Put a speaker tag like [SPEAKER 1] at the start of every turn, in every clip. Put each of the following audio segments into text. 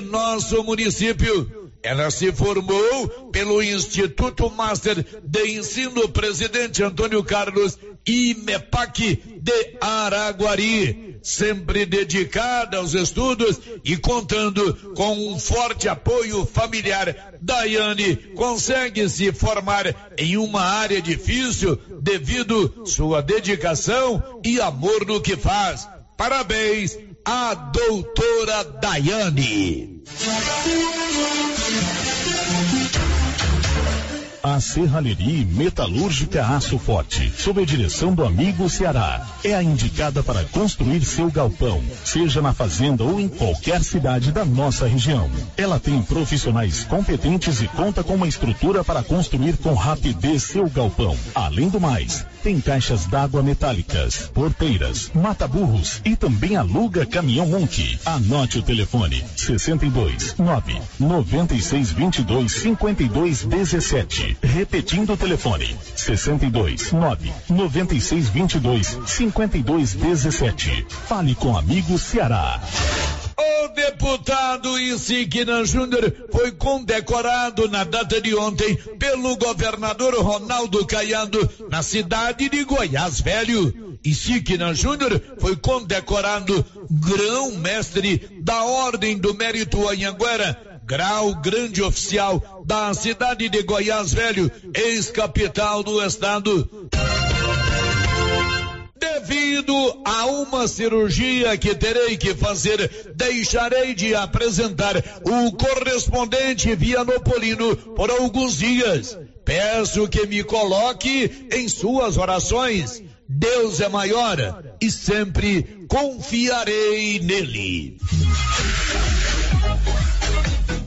[SPEAKER 1] nosso município. Ela se formou pelo Instituto Master de Ensino Presidente Antônio Carlos IMEPAC de Araguari, sempre dedicada aos estudos e contando com um forte apoio familiar. Daiane consegue se formar em uma área difícil devido sua dedicação e amor no que faz. Parabéns à doutora Daiane.
[SPEAKER 2] A Serralheria Metalúrgica Aço Forte, sob a direção do amigo Ceará, é a indicada para construir seu galpão, seja na fazenda ou em qualquer cidade da nossa região. Ela tem profissionais competentes e conta com uma estrutura para construir com rapidez seu galpão. Além do mais, tem caixas d'água metálicas, porteiras, mata-burros e também aluga caminhão Monte. Anote o telefone: 62 9 96 22 52 17. Repetindo o telefone: 62 9 96 22 52 17. Fale com amigo Ceará.
[SPEAKER 1] O deputado Insignia Júnior foi condecorado na data de ontem pelo governador Ronaldo Caiado na cidade de Goiás Velho. Insignia Júnior foi condecorado grão-mestre da Ordem do Mérito Anhanguera grau grande oficial da cidade de Goiás Velho, ex-capital do estado. Devido a uma cirurgia que terei que fazer, deixarei de apresentar o correspondente Vianopolino por alguns dias. Peço que me coloque em suas orações. Deus é maior e sempre confiarei nele.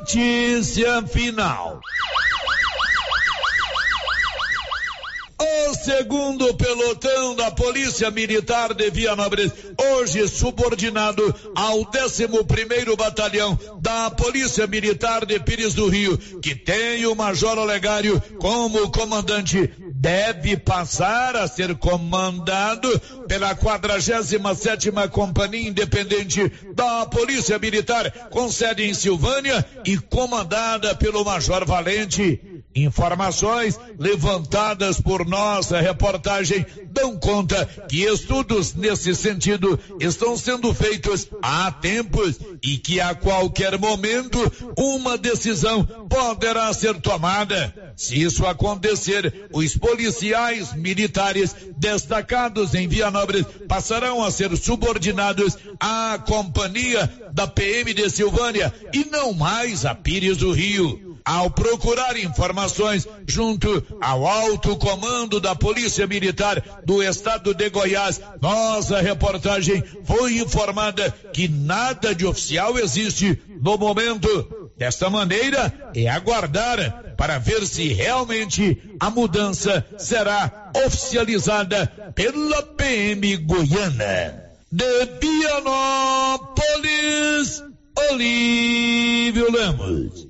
[SPEAKER 1] Notícia final. O segundo pelotão da Polícia Militar de Vianópolis, hoje subordinado ao 11 primeiro Batalhão da Polícia Militar de Pires do Rio, que tem o Major Olegário como comandante, deve passar a ser comandado pela 47 Companhia Independente da Polícia Militar, com sede em Silvânia e comandada pelo Major Valente. Informações levantadas por nossa reportagem dão conta que estudos nesse sentido estão sendo feitos há tempos e que a qualquer momento uma decisão poderá ser tomada. Se isso acontecer, os policiais militares destacados em Vianópolis passarão a ser subordinados à companhia da PM de Silvânia e não mais a Pires do Rio ao procurar informações junto ao alto comando da Polícia Militar do Estado de Goiás, nossa reportagem foi informada que nada de oficial existe no momento. Desta maneira, é aguardar para ver se realmente a mudança será oficializada pela PM Goiana. De Pianópolis, Olívio Lemos.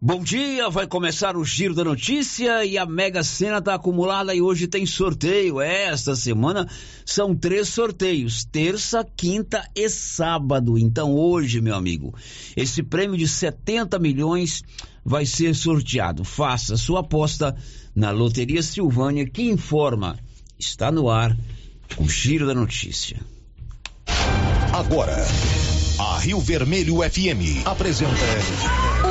[SPEAKER 3] Bom dia, vai começar o Giro da Notícia e a Mega Sena está acumulada e hoje tem sorteio. É, esta semana são três sorteios: terça, quinta e sábado. Então, hoje, meu amigo, esse prêmio de 70 milhões vai ser sorteado. Faça sua aposta na Loteria Silvânia, que informa. Está no ar o Giro da Notícia.
[SPEAKER 2] Agora, a Rio Vermelho FM apresenta.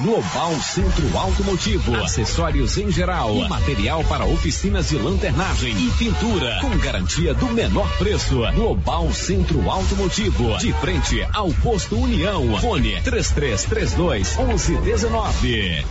[SPEAKER 4] Global Centro Automotivo, acessórios em geral, material para oficinas de lanternagem e pintura, com garantia do menor preço. Global Centro Automotivo, de frente ao posto União. Fone 3332 1119.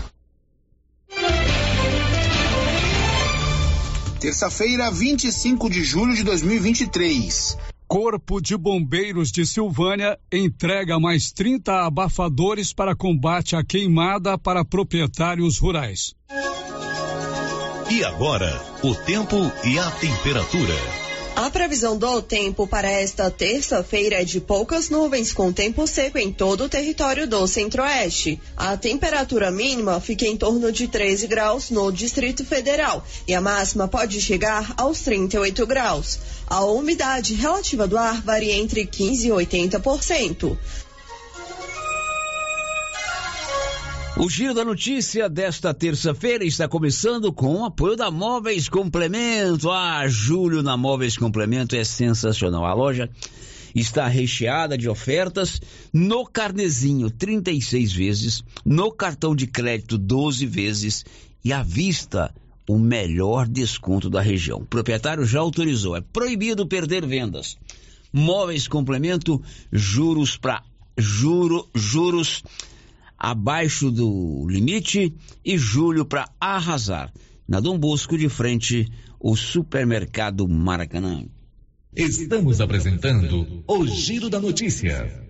[SPEAKER 5] Terça-feira, 25 de julho de 2023.
[SPEAKER 6] Corpo de Bombeiros de Silvânia entrega mais 30 abafadores para combate à queimada para proprietários rurais.
[SPEAKER 2] E agora, o tempo e a temperatura.
[SPEAKER 7] A previsão do tempo para esta terça-feira é de poucas nuvens com tempo seco em todo o território do Centro-Oeste. A temperatura mínima fica em torno de 13 graus no Distrito Federal e a máxima pode chegar aos 38 graus. A umidade relativa do ar varia entre 15 e 80%.
[SPEAKER 3] O Giro da Notícia desta terça-feira está começando com o apoio da Móveis Complemento. Ah, julho na Móveis Complemento é sensacional. A loja está recheada de ofertas no carnezinho 36 vezes, no cartão de crédito 12 vezes e à vista o melhor desconto da região. O proprietário já autorizou, é proibido perder vendas. Móveis Complemento, juros para juro, juros abaixo do limite e julho para arrasar. Na Dom Bosco de frente, o supermercado Maracanã.
[SPEAKER 2] Estamos apresentando o Giro da Notícia.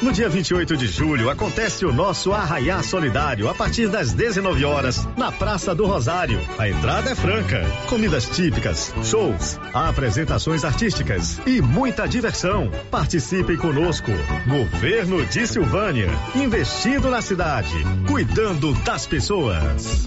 [SPEAKER 8] No dia 28 de julho acontece o nosso Arraiá Solidário a partir das 19 horas na Praça do Rosário. A entrada é franca, comidas típicas, shows, apresentações artísticas e muita diversão. Participe conosco. Governo de Silvânia, investindo na cidade, cuidando das pessoas.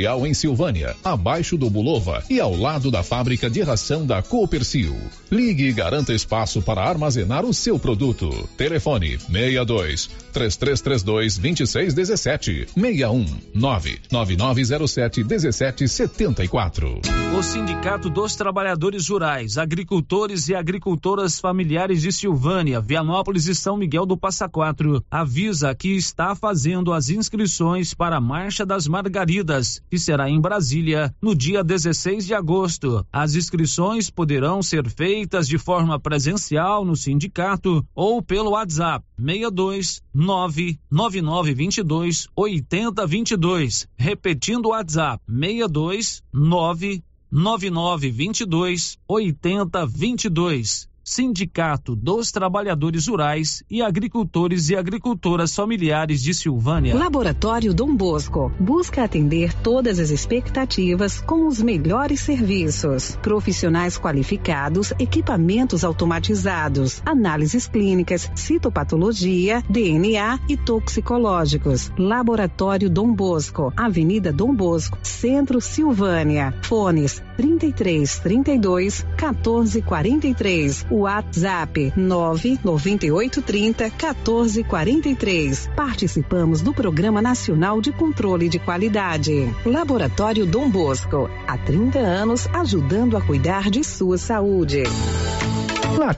[SPEAKER 9] Industrial em Silvânia, abaixo do Bulova e ao lado da fábrica de ração da Coopercil. Ligue e garanta espaço para armazenar o seu produto. Telefone 62 3332 2617 61 99907 1774.
[SPEAKER 10] O Sindicato dos Trabalhadores Rurais, Agricultores e Agricultoras Familiares de Silvânia, Vianópolis e São Miguel do Passa Quatro avisa que está fazendo as inscrições para a Marcha das Margaridas que será em Brasília no dia 16 de agosto. As inscrições poderão ser feitas de forma presencial no sindicato ou pelo WhatsApp 62 99922 8022. Repetindo o WhatsApp 62 99922 8022. Sindicato dos Trabalhadores Rurais e Agricultores e Agricultoras Familiares de Silvânia.
[SPEAKER 11] Laboratório Dom Bosco busca atender todas as expectativas com os melhores serviços. Profissionais qualificados, equipamentos automatizados, análises clínicas, citopatologia, DNA e toxicológicos. Laboratório Dom Bosco, Avenida Dom Bosco, Centro Silvânia. Fones 33 32 14 43. WhatsApp 99830 1443. Participamos do Programa Nacional de Controle de Qualidade. Laboratório Dom Bosco, há 30 anos ajudando a cuidar de sua saúde.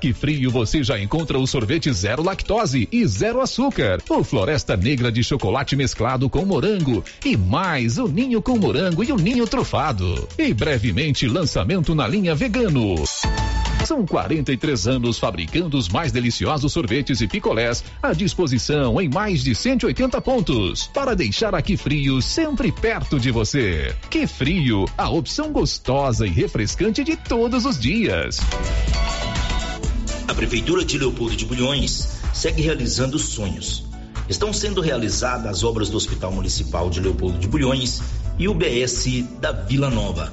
[SPEAKER 9] Que Frio você já encontra o sorvete zero lactose e zero açúcar, o Floresta Negra de chocolate mesclado com morango e mais o ninho com morango e o ninho trufado. E brevemente lançamento na linha vegano. São 43 anos fabricando os mais deliciosos sorvetes e picolés à disposição em mais de 180 pontos para deixar aqui frio sempre perto de você. Que frio, a opção gostosa e refrescante de todos os dias.
[SPEAKER 12] A Prefeitura de Leopoldo de Bulhões segue realizando sonhos. Estão sendo realizadas as obras do Hospital Municipal de Leopoldo de Bulhões e o BS da Vila Nova.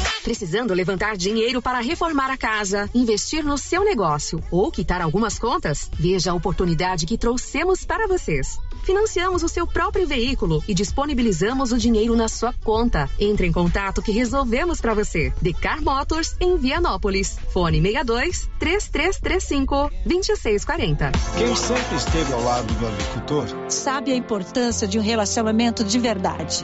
[SPEAKER 13] Precisando levantar dinheiro para reformar a casa, investir no seu negócio ou quitar algumas contas? Veja a oportunidade que trouxemos para vocês. Financiamos o seu próprio veículo e disponibilizamos o dinheiro na sua conta. Entre em contato que resolvemos para você. Decar Motors em Vianópolis. Fone 62 3335 2640.
[SPEAKER 14] Quem sempre esteve ao lado do agricultor
[SPEAKER 15] sabe a importância de um relacionamento de verdade.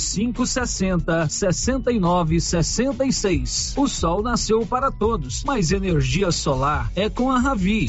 [SPEAKER 10] 99560 6966. O sol nasceu para todos, mas energia solar é com a Ravi.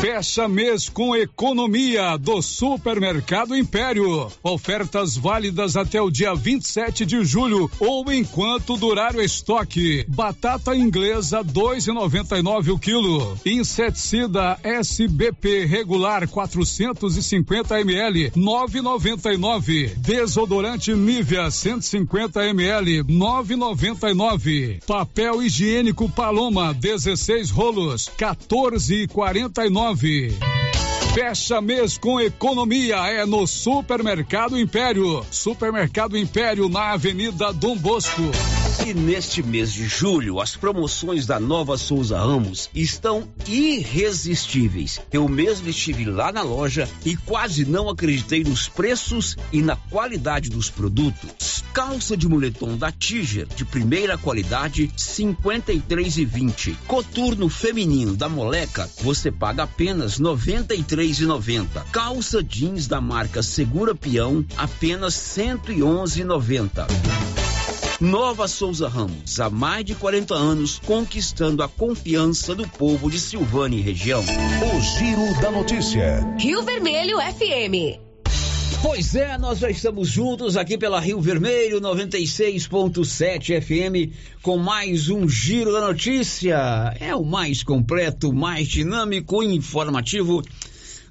[SPEAKER 6] Fecha mês com economia do Supermercado Império. Ofertas válidas até o dia 27 de julho ou enquanto durar o estoque. Batata inglesa 2,99 o quilo. Inseticida SBP regular 450 ml 9,99. Desodorante Nivea 150 ml 9,99. Papel higiênico Paloma 16 rolos 14,49 nove. Fecha mês com economia é no Supermercado Império. Supermercado Império na Avenida Dom Bosco.
[SPEAKER 3] E neste mês de julho, as promoções da Nova Souza Ramos estão irresistíveis. Eu mesmo estive lá na loja e quase não acreditei nos preços e na qualidade dos produtos. Calça de moletom da Tiger, de primeira qualidade, 53,20. Coturno feminino da Moleca, você paga apenas 93,90. Calça jeans da marca Segura Peão, apenas 111,90. Nova Souza Ramos, há mais de 40 anos, conquistando a confiança do povo de Silvânia e região.
[SPEAKER 16] O Giro da Notícia.
[SPEAKER 13] Rio Vermelho FM.
[SPEAKER 3] Pois é, nós já estamos juntos aqui pela Rio Vermelho 96.7 FM com mais um Giro da Notícia. É o mais completo, mais dinâmico e informativo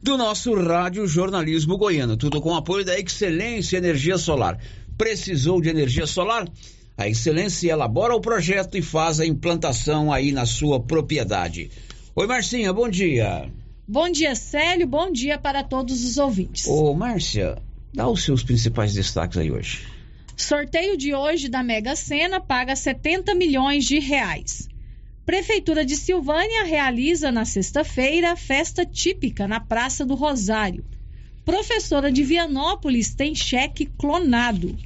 [SPEAKER 3] do nosso rádio jornalismo goiano. Tudo com apoio da Excelência Energia Solar. Precisou de energia solar? A Excelência elabora o projeto e faz a implantação aí na sua propriedade. Oi, Marcinha, bom dia.
[SPEAKER 17] Bom dia, Célio. Bom dia para todos os ouvintes.
[SPEAKER 3] Ô, Márcia, dá os seus principais destaques aí hoje.
[SPEAKER 17] Sorteio de hoje da Mega Sena paga 70 milhões de reais. Prefeitura de Silvânia realiza na sexta-feira festa típica na Praça do Rosário. Professora de Vianópolis tem cheque clonado.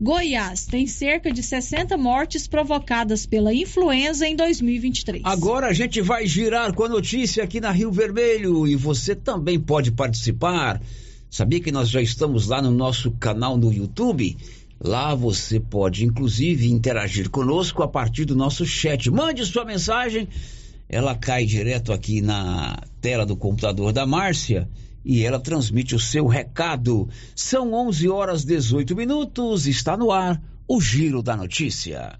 [SPEAKER 17] Goiás tem cerca de 60 mortes provocadas pela influenza em 2023.
[SPEAKER 3] Agora a gente vai girar com a notícia aqui na Rio Vermelho e você também pode participar. Sabia que nós já estamos lá no nosso canal no YouTube? Lá você pode, inclusive, interagir conosco a partir do nosso chat. Mande sua mensagem, ela cai direto aqui na tela do computador da Márcia e ela transmite o seu recado. São 11 horas 18 minutos, está no ar o Giro da Notícia.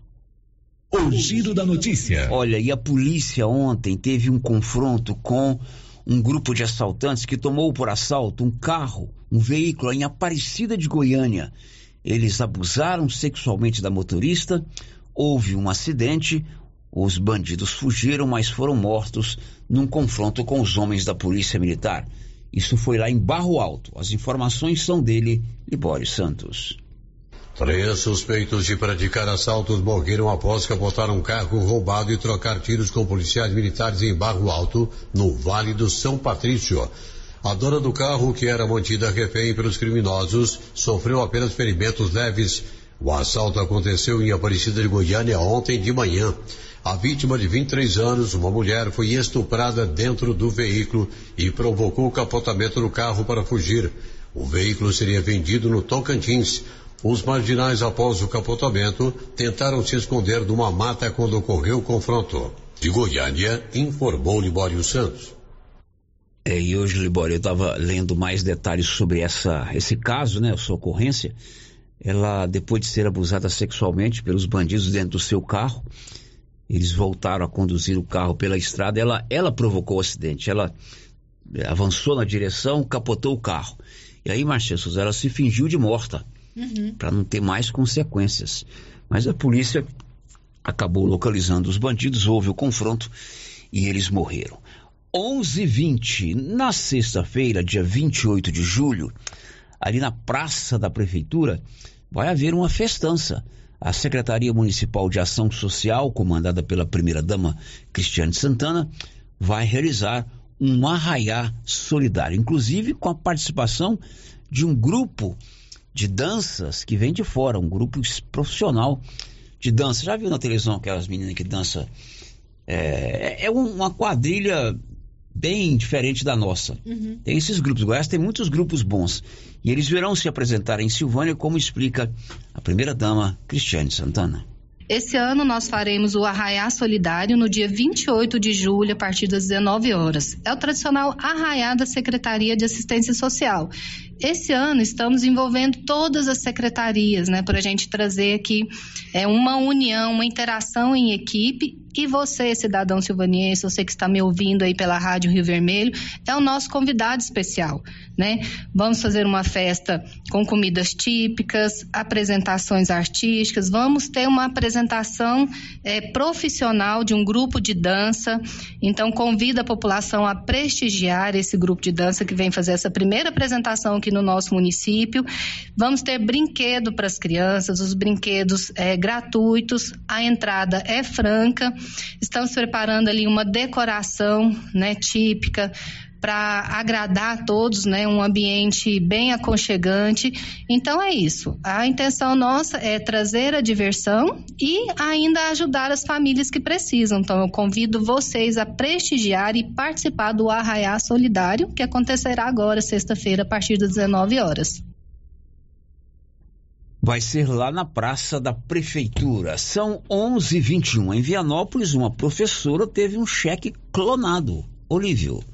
[SPEAKER 16] O Giro da Notícia.
[SPEAKER 3] Olha, e a polícia ontem teve um confronto com um grupo de assaltantes que tomou por assalto um carro, um veículo em Aparecida de Goiânia. Eles abusaram sexualmente da motorista, houve um acidente, os bandidos fugiram, mas foram mortos num confronto com os homens da Polícia Militar. Isso foi lá em Barro Alto. As informações são dele, Libório Santos.
[SPEAKER 18] Três suspeitos de praticar assaltos morreram após capotar um carro roubado e trocar tiros com policiais militares em Barro Alto, no Vale do São Patrício. A dona do carro, que era mantida refém pelos criminosos, sofreu apenas ferimentos leves. O assalto aconteceu em Aparecida de Goiânia ontem de manhã. A vítima de 23 anos, uma mulher, foi estuprada dentro do veículo e provocou o capotamento do carro para fugir. O veículo seria vendido no Tocantins. Os marginais, após o capotamento, tentaram se esconder numa mata quando ocorreu o confronto. De Goiânia, informou Libório Santos.
[SPEAKER 3] É, e hoje, Libório, eu estava lendo mais detalhes sobre essa, esse caso, né, essa ocorrência. Ela, depois de ser abusada sexualmente pelos bandidos dentro do seu carro, eles voltaram a conduzir o carro pela estrada. Ela, ela provocou o acidente. Ela avançou na direção, capotou o carro. E aí, Marcia Souza, ela se fingiu de morta
[SPEAKER 17] Uhum.
[SPEAKER 3] para não ter mais consequências. Mas a polícia acabou localizando os bandidos, houve o confronto e eles morreram. 11:20 na sexta-feira, dia 28 de julho, ali na praça da prefeitura, vai haver uma festança. A Secretaria Municipal de Ação Social, comandada pela primeira-dama Cristiane Santana, vai realizar um arraiá solidário, inclusive com a participação de um grupo de danças que vem de fora, um grupo profissional de dança. Já viu na televisão aquelas meninas que dançam? É, é um- uma quadrilha bem diferente da nossa.
[SPEAKER 17] Uhum.
[SPEAKER 3] Tem esses grupos. Goiás tem muitos grupos bons. E eles virão se apresentar em Silvânia, como explica a primeira-dama Cristiane Santana.
[SPEAKER 19] Esse ano nós faremos o Arraiá Solidário no dia 28 de julho, a partir das 19 horas. É o tradicional arraiá da Secretaria de Assistência Social. Esse ano estamos envolvendo todas as secretarias, né, para a gente trazer aqui é, uma união, uma interação em equipe. E você, cidadão silvaniense, você que está me ouvindo aí pela Rádio Rio Vermelho, é o nosso convidado especial, né? Vamos fazer uma festa com comidas típicas, apresentações artísticas, vamos ter uma apresentação eh, profissional de um grupo de dança. Então, convido a população a prestigiar esse grupo de dança que vem fazer essa primeira apresentação aqui no nosso município. Vamos ter brinquedo para as crianças, os brinquedos eh, gratuitos, a entrada é franca. Estamos preparando ali uma decoração né, típica para agradar a todos, né, um ambiente bem aconchegante. Então é isso. A intenção nossa é trazer a diversão e ainda ajudar as famílias que precisam. Então eu convido vocês a prestigiar e participar do Arraiá Solidário, que acontecerá agora, sexta-feira, a partir das 19 horas.
[SPEAKER 3] Vai ser lá na Praça da Prefeitura. São 11h21. Em Vianópolis, uma professora teve um cheque clonado. Olívio.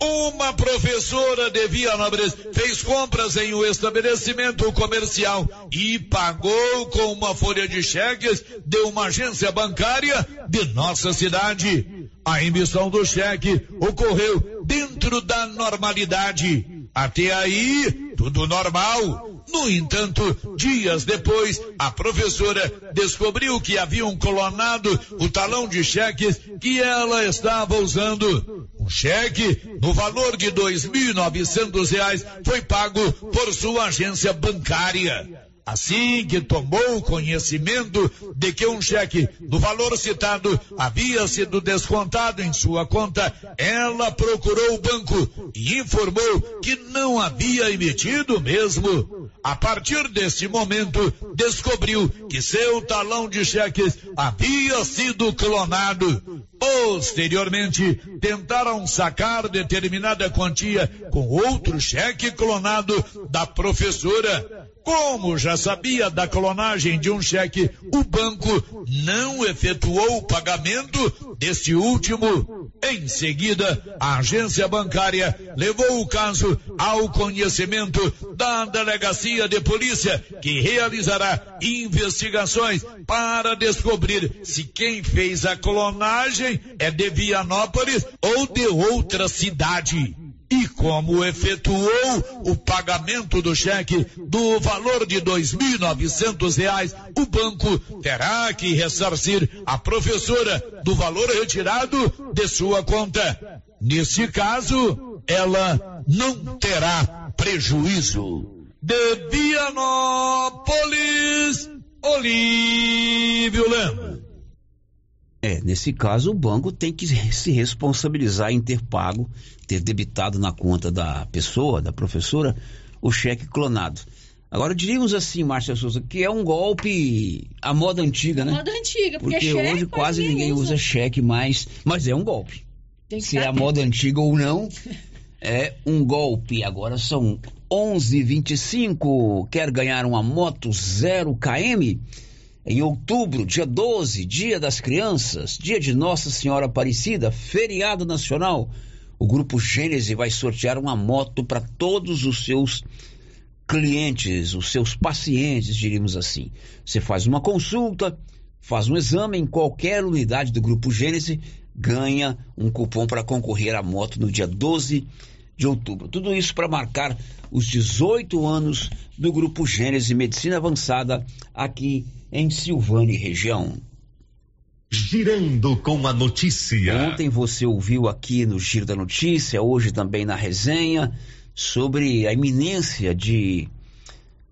[SPEAKER 1] Uma professora de Vianópolis fez compras em um estabelecimento comercial e pagou com uma folha de cheques de uma agência bancária de nossa cidade. A emissão do cheque ocorreu dentro da normalidade. Até aí, tudo normal. No entanto, dias depois, a professora descobriu que haviam clonado o talão de cheques que ela estava usando. Um cheque no valor de novecentos reais foi pago por sua agência bancária. Assim que tomou conhecimento de que um cheque do valor citado havia sido descontado em sua conta, ela procurou o banco e informou que não havia emitido mesmo. A partir desse momento, descobriu que seu talão de cheques havia sido clonado. Posteriormente, tentaram sacar determinada quantia com outro cheque clonado da professora. Como já sabia da clonagem de um cheque, o banco não efetuou o pagamento deste último. Em seguida, a agência bancária levou o caso ao conhecimento da delegacia de polícia, que realizará investigações para descobrir se quem fez a clonagem é de Vianópolis ou de outra cidade. E como efetuou o pagamento do cheque do valor de dois mil novecentos reais, o banco terá que ressarcir a professora do valor retirado de sua conta. Nesse caso, ela não terá prejuízo. De Vianópolis, Olívio Lemos.
[SPEAKER 3] É, nesse caso, o banco tem que se responsabilizar em ter pago, ter debitado na conta da pessoa, da professora, o cheque clonado. Agora, diríamos assim, Márcia Souza, que é um golpe à moda antiga, né?
[SPEAKER 17] Moda antiga, porque,
[SPEAKER 3] Porque
[SPEAKER 17] cheque
[SPEAKER 3] hoje quase ninguém usa cheque mais, mas é um golpe. Se é a moda antiga ou não, é um golpe. Agora são 11:25. Quer ganhar uma moto 0 km? Em outubro, dia 12, Dia das Crianças, dia de Nossa Senhora Aparecida, feriado nacional. o Grupo Gênese vai sortear uma moto para todos os seus clientes, os seus pacientes, diríamos assim. Você faz uma consulta, faz um exame em qualquer unidade do Grupo Gênese, ganha um cupom para concorrer à moto no dia 12 de outubro. Tudo isso para marcar os 18 anos do Grupo Gênese Medicina Avançada aqui em Silvânia região.
[SPEAKER 20] Girando com a notícia.
[SPEAKER 3] Ontem você ouviu aqui no Giro da Notícia, hoje também na resenha, sobre a iminência de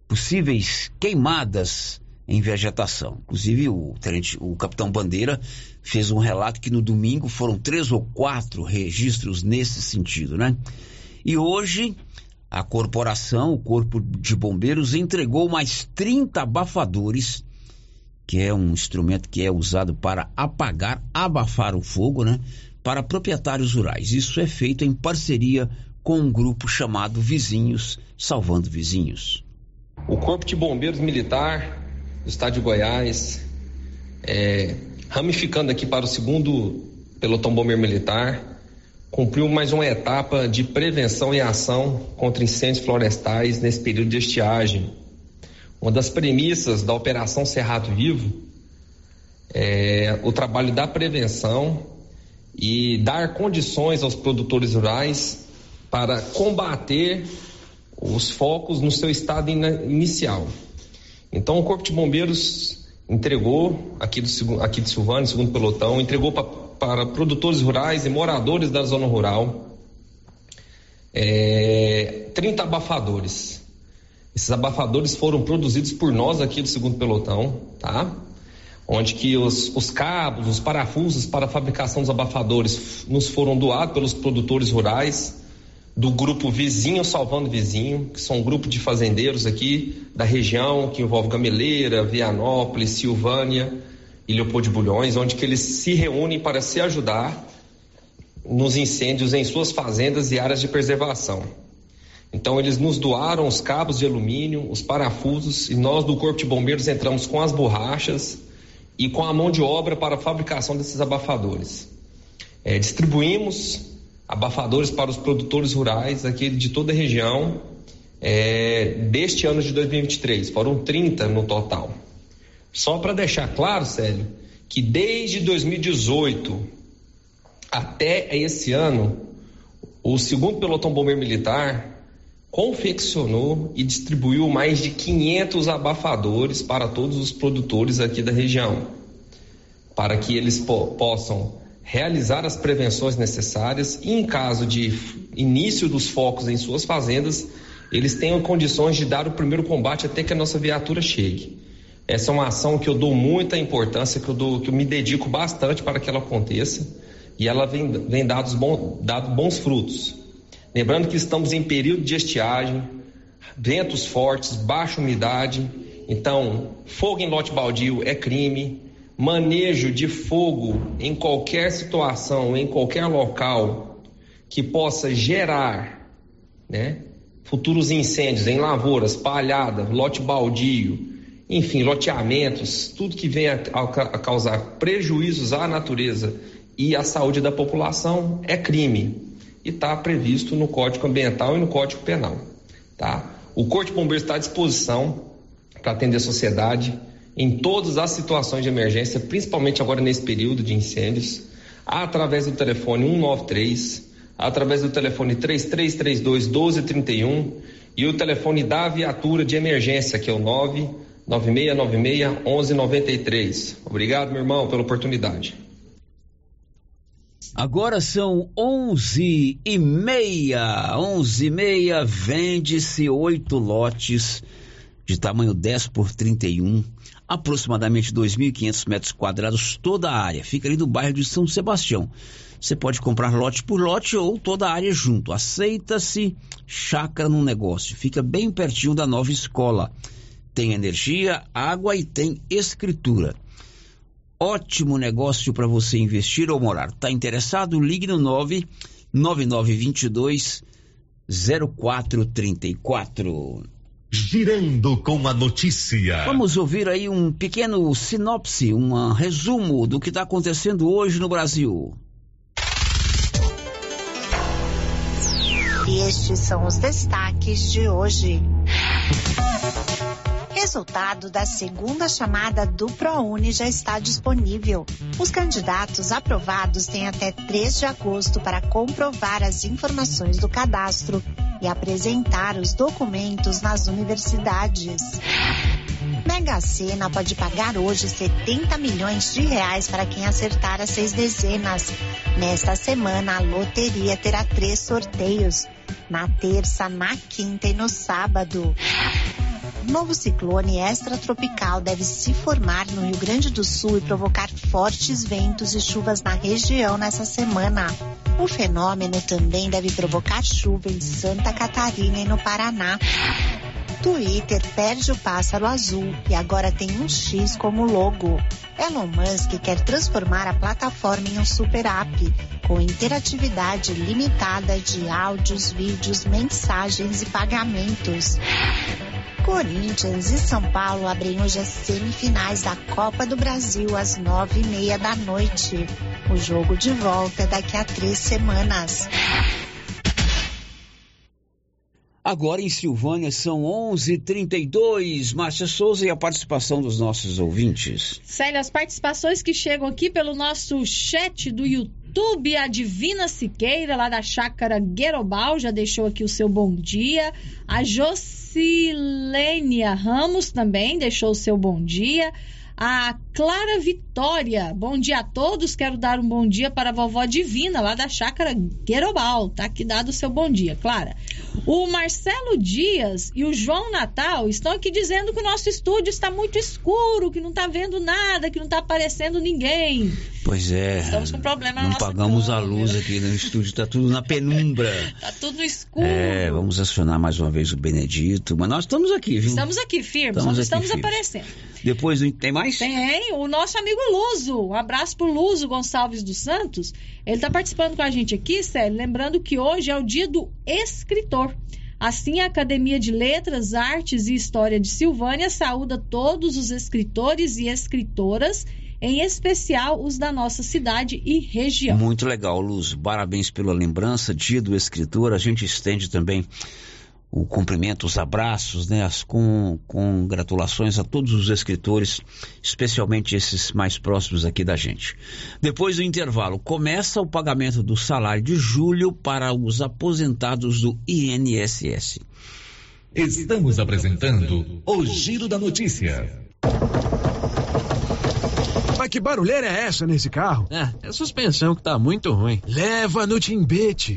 [SPEAKER 3] possíveis queimadas em vegetação. Inclusive, o, tenente, o capitão Bandeira fez um relato que no domingo foram três ou quatro registros nesse sentido, né? E hoje, a corporação, o Corpo de Bombeiros, entregou mais 30 abafadores que é um instrumento que é usado para apagar, abafar o fogo, né? Para proprietários rurais. Isso é feito em parceria com um grupo chamado Vizinhos Salvando Vizinhos.
[SPEAKER 21] O Corpo de Bombeiros Militar do Estado de Goiás, é, ramificando aqui para o segundo pelotão bombeiro militar, cumpriu mais uma etapa de prevenção e ação contra incêndios florestais nesse período de estiagem uma das premissas da Operação Cerrado Vivo é o trabalho da prevenção e dar condições aos produtores rurais para combater os focos no seu estado inicial. Então, o Corpo de Bombeiros entregou, aqui, do, aqui de Silvânia, segundo pelotão, entregou pra, para produtores rurais e moradores da zona rural é, 30 abafadores esses abafadores foram produzidos por nós aqui do segundo pelotão, tá? Onde que os, os cabos, os parafusos para a fabricação dos abafadores nos foram doados pelos produtores rurais do grupo Vizinho Salvando Vizinho, que são um grupo de fazendeiros aqui da região, que envolve Gameleira, Vianópolis, Silvânia e Leopoldo de Bulhões, onde que eles se reúnem para se ajudar nos incêndios em suas fazendas e áreas de preservação. Então eles nos doaram os cabos de alumínio, os parafusos e nós do Corpo de Bombeiros entramos com as borrachas e com a mão de obra para a fabricação desses abafadores. É, distribuímos abafadores para os produtores rurais aqui de toda a região é, deste ano de 2023. Foram 30 no total. Só para deixar claro, Célio, que desde 2018 até esse ano, o segundo pelotão bombeiro militar confeccionou e distribuiu mais de 500 abafadores para todos os produtores aqui da região, para que eles po possam realizar as prevenções necessárias e, em caso de início dos focos em suas fazendas, eles tenham condições de dar o primeiro combate até que a nossa viatura chegue. Essa é uma ação que eu dou muita importância, que eu, dou, que eu me dedico bastante para que ela aconteça e ela vem, vem dados bom, dado bons frutos. Lembrando que estamos em período de estiagem, ventos fortes, baixa umidade. Então, fogo em lote baldio é crime. Manejo de fogo em qualquer situação, em qualquer local que possa gerar né, futuros incêndios em lavouras, palhada, lote baldio, enfim, loteamentos, tudo que venha a, a causar prejuízos à natureza e à saúde da população é crime e está previsto no Código Ambiental e no Código Penal. Tá? O Corpo de Bombeiros está à disposição para atender a sociedade em todas as situações de emergência, principalmente agora nesse período de incêndios, através do telefone 193, através do telefone 3332 1231 e o telefone da viatura de emergência, que é o 99696 1193. Obrigado, meu irmão, pela oportunidade.
[SPEAKER 3] Agora são onze e meia, onze e meia, vende-se oito lotes de tamanho 10 por 31, aproximadamente 2.500 metros quadrados, toda a área. Fica ali no bairro de São Sebastião. Você pode comprar lote por lote ou toda a área junto. Aceita-se chácara no negócio. Fica bem pertinho da nova escola. Tem energia, água e tem escritura ótimo negócio para você investir ou morar. Tá interessado? Ligue no 99922 0434.
[SPEAKER 20] Girando com a notícia.
[SPEAKER 3] Vamos ouvir aí um pequeno sinopse, um resumo do que está acontecendo hoje no Brasil.
[SPEAKER 22] E estes são os destaques de hoje. Resultado da segunda chamada do ProUni já está disponível. Os candidatos aprovados têm até 3 de agosto para comprovar as informações do cadastro e apresentar os documentos nas universidades. Mega Sena pode pagar hoje 70 milhões de reais para quem acertar as seis dezenas. Nesta semana, a loteria terá três sorteios. Na terça, na quinta e no sábado. Novo ciclone extratropical deve se formar no Rio Grande do Sul e provocar fortes ventos e chuvas na região nessa semana. O fenômeno também deve provocar chuva em Santa Catarina e no Paraná. Twitter perde o pássaro azul e agora tem um X como logo. Elon Musk quer transformar a plataforma em um super app, com interatividade limitada de áudios, vídeos, mensagens e pagamentos. Corinthians e São Paulo abrem hoje as semifinais da Copa do Brasil às nove e meia da noite. O jogo de volta é daqui a três semanas.
[SPEAKER 3] Agora em Silvânia são 11:32. Márcia Souza e a participação dos nossos ouvintes.
[SPEAKER 17] Célia, as participações que chegam aqui pelo nosso chat do YouTube, a Divina Siqueira, lá da Chácara Guerobal, já deixou aqui o seu bom dia. A Jocilênia Ramos também deixou o seu bom dia. A Clara Vitória, bom dia a todos. Quero dar um bom dia para a vovó Divina, lá da chácara Guerobal. Tá aqui dado o seu bom dia, Clara. O Marcelo Dias e o João Natal estão aqui dizendo que o nosso estúdio está muito escuro, que não está vendo nada, que não está aparecendo ninguém.
[SPEAKER 3] Pois é.
[SPEAKER 17] Estamos com problema
[SPEAKER 3] Não
[SPEAKER 17] na nossa
[SPEAKER 3] pagamos a
[SPEAKER 17] câmera.
[SPEAKER 3] luz aqui no estúdio, está tudo na penumbra.
[SPEAKER 17] Tá tudo escuro.
[SPEAKER 3] É, vamos acionar mais uma vez o Benedito, mas nós estamos aqui, viu?
[SPEAKER 17] Estamos aqui firmes,
[SPEAKER 3] Estamos
[SPEAKER 17] não
[SPEAKER 3] aqui
[SPEAKER 17] estamos
[SPEAKER 3] firmes.
[SPEAKER 17] aparecendo.
[SPEAKER 3] Depois tem mais?
[SPEAKER 17] Tem o nosso amigo Luso. Um abraço pro Luso Gonçalves dos Santos. Ele está participando com a gente aqui, Célio, lembrando que hoje é o dia do escritor. Assim, a Academia de Letras, Artes e História de Silvânia saúda todos os escritores e escritoras, em especial os da nossa cidade e região.
[SPEAKER 3] Muito legal, Luz. Parabéns pela lembrança, dia do escritor. A gente estende também o cumprimento, os abraços, né, as com, congratulações a todos os escritores, especialmente esses mais próximos aqui da gente. Depois do intervalo, começa o pagamento do salário de julho para os aposentados do INSS.
[SPEAKER 9] Estamos apresentando o Giro da Notícia.
[SPEAKER 23] Mas que barulheira é essa nesse carro?
[SPEAKER 24] É, é a suspensão que tá muito ruim.
[SPEAKER 23] Leva no Timbete.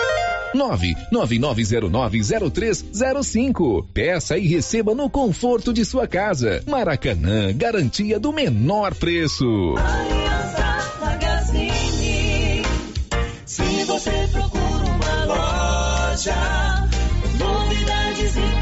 [SPEAKER 9] 999090305. Peça e receba no conforto de sua casa. Maracanã, garantia do menor preço.
[SPEAKER 25] Magazine. Se você procura uma loja, novidades e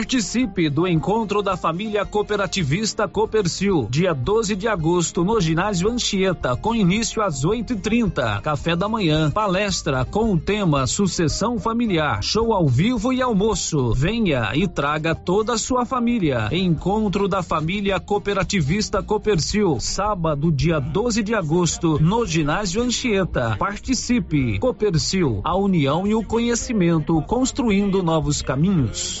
[SPEAKER 10] Participe do encontro da família cooperativista Copercil, dia 12 de agosto, no ginásio Anchieta, com início às 8h30. Café da manhã, palestra com o tema Sucessão Familiar, show ao vivo e almoço. Venha e traga toda a sua família. Encontro da família cooperativista Copercil, sábado, dia 12 de agosto, no ginásio Anchieta. Participe. Copercil, a união e o conhecimento, construindo novos caminhos.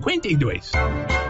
[SPEAKER 26] 0952.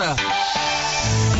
[SPEAKER 10] semana.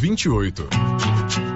[SPEAKER 4] 28.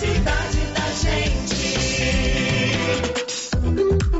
[SPEAKER 27] cidade da gente.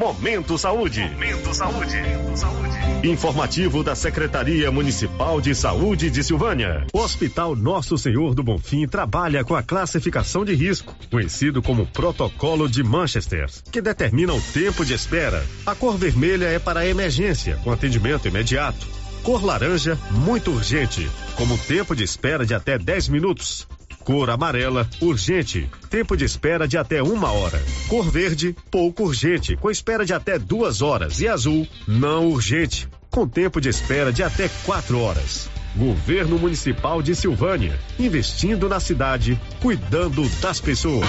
[SPEAKER 8] Momento Saúde.
[SPEAKER 2] Momento Saúde.
[SPEAKER 8] Informativo da Secretaria Municipal de Saúde de Silvânia. O Hospital Nosso Senhor do Bonfim trabalha com a classificação de risco, conhecido como Protocolo de Manchester, que determina o tempo de espera. A cor vermelha é para emergência, com atendimento imediato. Cor laranja, muito urgente, como tempo de espera de até 10 minutos. Cor amarela, urgente, tempo de espera de até uma hora. Cor verde, pouco urgente, com espera de até duas horas. E azul, não urgente, com tempo de espera de até quatro horas. Governo Municipal de Silvânia, investindo na cidade, cuidando das pessoas.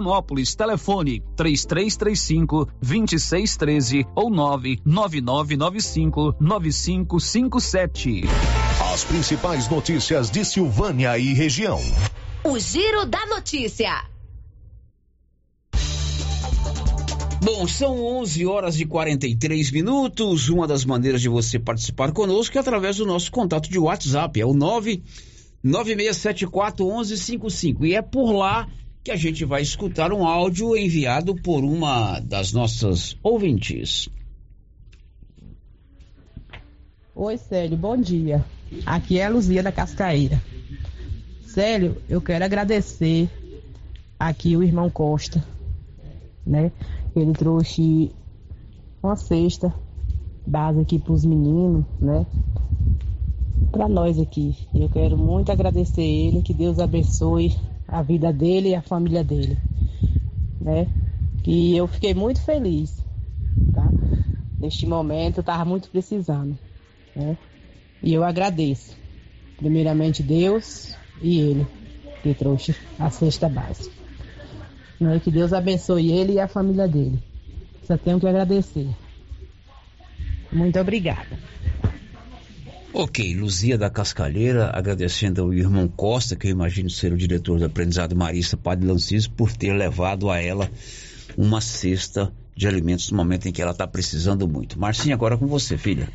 [SPEAKER 10] Vianópolis. Telefone 3335 2613 ou 99995 9557.
[SPEAKER 2] As principais notícias de Silvânia e região.
[SPEAKER 28] O Giro da Notícia.
[SPEAKER 3] Bom, são 11 horas e 43 minutos. Uma das maneiras de você participar conosco é através do nosso contato de WhatsApp, é o 996741155. E é por lá que a gente vai escutar um áudio enviado por uma das nossas ouvintes.
[SPEAKER 29] Oi, Célio, bom dia. Aqui é a Luzia da Cascaíra. Célio, eu quero agradecer aqui o irmão Costa, né? Ele trouxe uma cesta base aqui para os meninos, né? Para nós aqui. Eu quero muito agradecer ele, que Deus abençoe a vida dele e a família dele, né? Que eu fiquei muito feliz, tá? Neste momento eu estava muito precisando, né? E eu agradeço, primeiramente Deus e ele que trouxe a cesta base. Né? Que Deus abençoe ele e a família dele. Só tenho que agradecer. Muito obrigada.
[SPEAKER 3] Ok, Luzia da Cascalheira, agradecendo ao irmão Costa, que eu imagino ser o diretor do aprendizado marista Padre Lancis, por ter levado a ela uma cesta de alimentos no momento em que ela está precisando muito. Marcinha, agora com você, filha.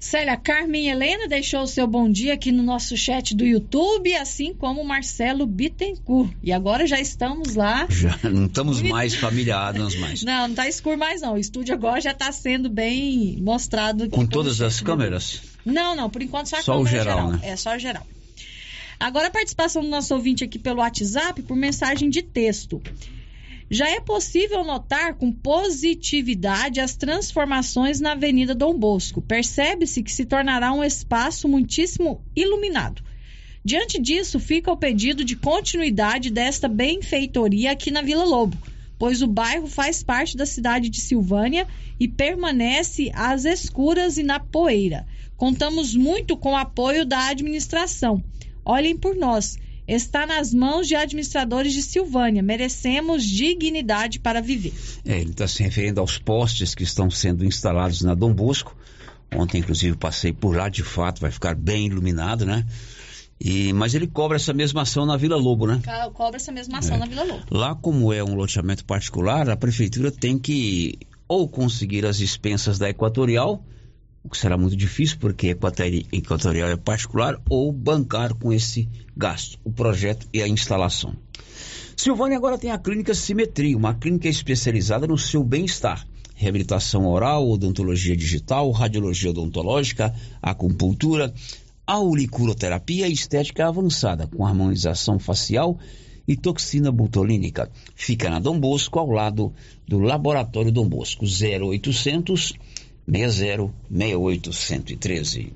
[SPEAKER 17] Célia, Carmen Helena deixou o seu bom dia aqui no nosso chat do YouTube, assim como Marcelo Bittencourt. E agora já estamos lá.
[SPEAKER 3] Já não estamos mais familiares mais.
[SPEAKER 17] Não, não tá escuro mais não. O estúdio agora já está sendo bem mostrado.
[SPEAKER 3] Com todas as câmeras?
[SPEAKER 17] Não, não, por enquanto só a
[SPEAKER 3] só
[SPEAKER 17] câmera
[SPEAKER 3] o geral,
[SPEAKER 17] geral.
[SPEAKER 3] Né?
[SPEAKER 17] É só geral. Agora a participação do nosso ouvinte aqui pelo WhatsApp por mensagem de texto. Já é possível notar com positividade as transformações na Avenida Dom Bosco. Percebe-se que se tornará um espaço muitíssimo iluminado. Diante disso, fica o pedido de continuidade desta benfeitoria aqui na Vila Lobo, pois o bairro faz parte da cidade de Silvânia e permanece às escuras e na poeira. Contamos muito com o apoio da administração. Olhem por nós. Está nas mãos de administradores de Silvânia. Merecemos dignidade para viver.
[SPEAKER 3] É, ele está se referindo aos postes que estão sendo instalados na Dom Bosco. Ontem, inclusive, passei por lá, de fato, vai ficar bem iluminado, né? E, mas ele cobra essa mesma ação na Vila Lobo, né?
[SPEAKER 17] Cobra essa mesma ação
[SPEAKER 3] É.
[SPEAKER 17] na Vila Lobo.
[SPEAKER 3] Lá, como é um loteamento particular, a prefeitura tem que ou conseguir as dispensas da Equatorial, o que será muito difícil, porque Equatorial é particular, ou bancar com esse gasto, o projeto e a instalação. Silvânia agora tem a clínica Simetria, uma clínica especializada no seu bem-estar. Reabilitação oral, odontologia digital, radiologia odontológica, acupuntura, auriculoterapia e estética avançada, com harmonização facial e toxina botulínica. Fica na Dom Bosco, ao lado do Laboratório Dom Bosco, 0800 60 68 113.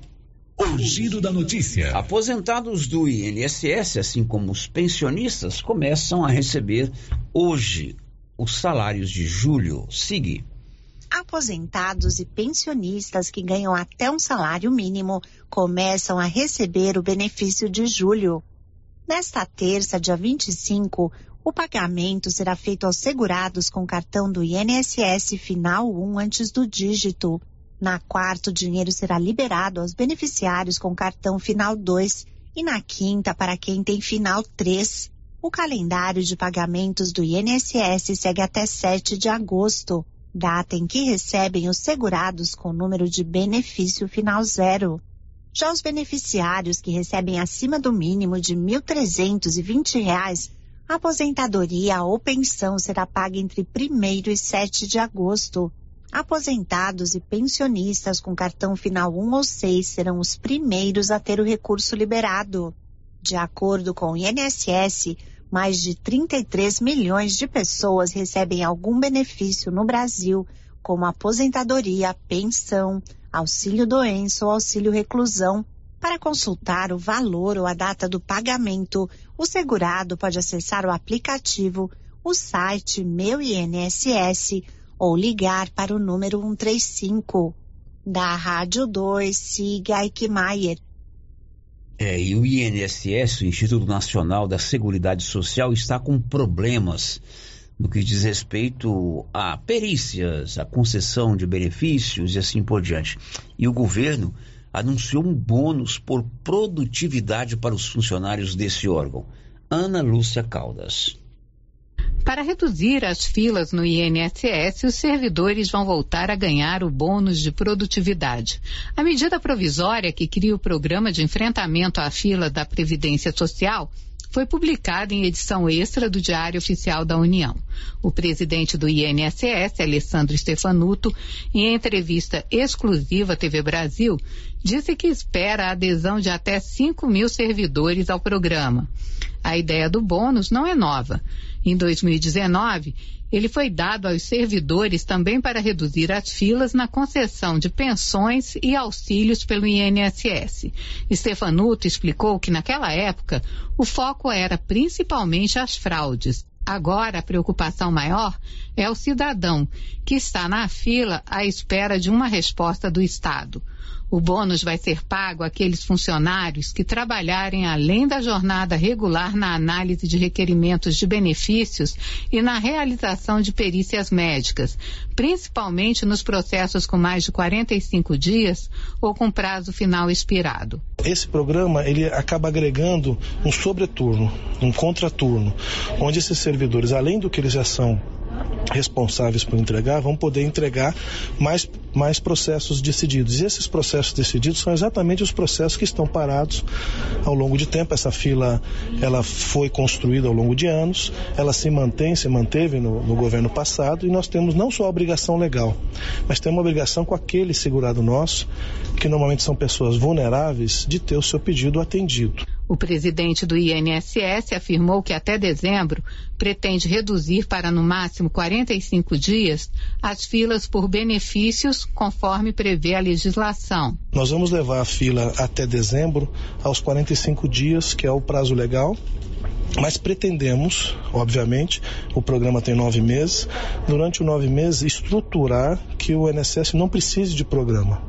[SPEAKER 2] O giro da notícia.
[SPEAKER 3] Aposentados do INSS, assim como os pensionistas, começam a receber hoje os salários de julho. Sigue.
[SPEAKER 22] Aposentados e pensionistas que ganham até um salário mínimo começam a receber o benefício de julho. Nesta terça, dia 25, o pagamento será feito aos segurados com cartão do INSS final 1 antes do dígito. Na quarta, o dinheiro será liberado aos beneficiários com cartão final 2 e na quinta para quem tem final 3. O calendário de pagamentos do INSS segue até 7 de agosto, data em que recebem os segurados com número de benefício final zero. Já os beneficiários que recebem acima do mínimo de 1.320 reais, aposentadoria ou pensão será paga entre 1 e 7 de agosto. Aposentados e pensionistas com cartão final 1 ou 6 serão os primeiros a ter o recurso liberado. De acordo com o INSS, mais de 33 milhões de pessoas recebem algum benefício no Brasil, como aposentadoria, pensão, auxílio-doença ou auxílio-reclusão. Para consultar o valor ou a data do pagamento, o segurado pode acessar o aplicativo, o site Meu INSS ou ligar para o número 135. Da Rádio 2, siga Eichmeier.
[SPEAKER 3] É, e o INSS, o Instituto Nacional da Seguridade Social, está com problemas no que diz respeito a perícias, a concessão de benefícios e assim por diante. E o governo anunciou um bônus por produtividade para os funcionários desse órgão. Ana Lúcia Caldas.
[SPEAKER 30] Para reduzir as filas no INSS, os servidores vão voltar a ganhar o bônus de produtividade. A medida provisória que cria o programa de enfrentamento à fila da Previdência Social foi publicada em edição extra do Diário Oficial da União. O presidente do INSS, Alessandro Stefanuto, em entrevista exclusiva à TV Brasil, disse que espera a adesão de até 5 mil servidores ao programa. A ideia do bônus não é nova. Em 2019, ele foi dado aos servidores também para reduzir as filas na concessão de pensões e auxílios pelo INSS. Stefanuto explicou que naquela época o foco era principalmente as fraudes. Agora a preocupação maior é o cidadão que está na fila à espera de uma resposta do Estado. O bônus vai ser pago àqueles funcionários que trabalharem além da jornada regular na análise de requerimentos de benefícios e na realização de perícias médicas, principalmente nos processos com mais de 45 dias ou com prazo final expirado.
[SPEAKER 31] Esse programa ele acaba agregando um sobreturno, um contraturno, onde esses servidores, além do que eles já são responsáveis por entregar, vão poder entregar mais, mais processos decididos. E esses processos decididos são exatamente os processos que estão parados ao longo de tempo. Essa fila ela foi construída ao longo de anos, ela se mantém, se manteve no, no governo passado e nós temos não só a obrigação legal, mas temos uma obrigação com aquele segurado nosso, que normalmente são pessoas vulneráveis, de ter o seu pedido atendido.
[SPEAKER 30] O presidente do INSS afirmou que até dezembro pretende reduzir para no máximo 45 dias as filas por benefícios, conforme prevê a legislação.
[SPEAKER 31] Nós vamos levar a fila até dezembro aos 45 dias, que é o prazo legal. Mas pretendemos, obviamente, o programa tem nove meses, durante os nove meses estruturar que o INSS não precise de programa,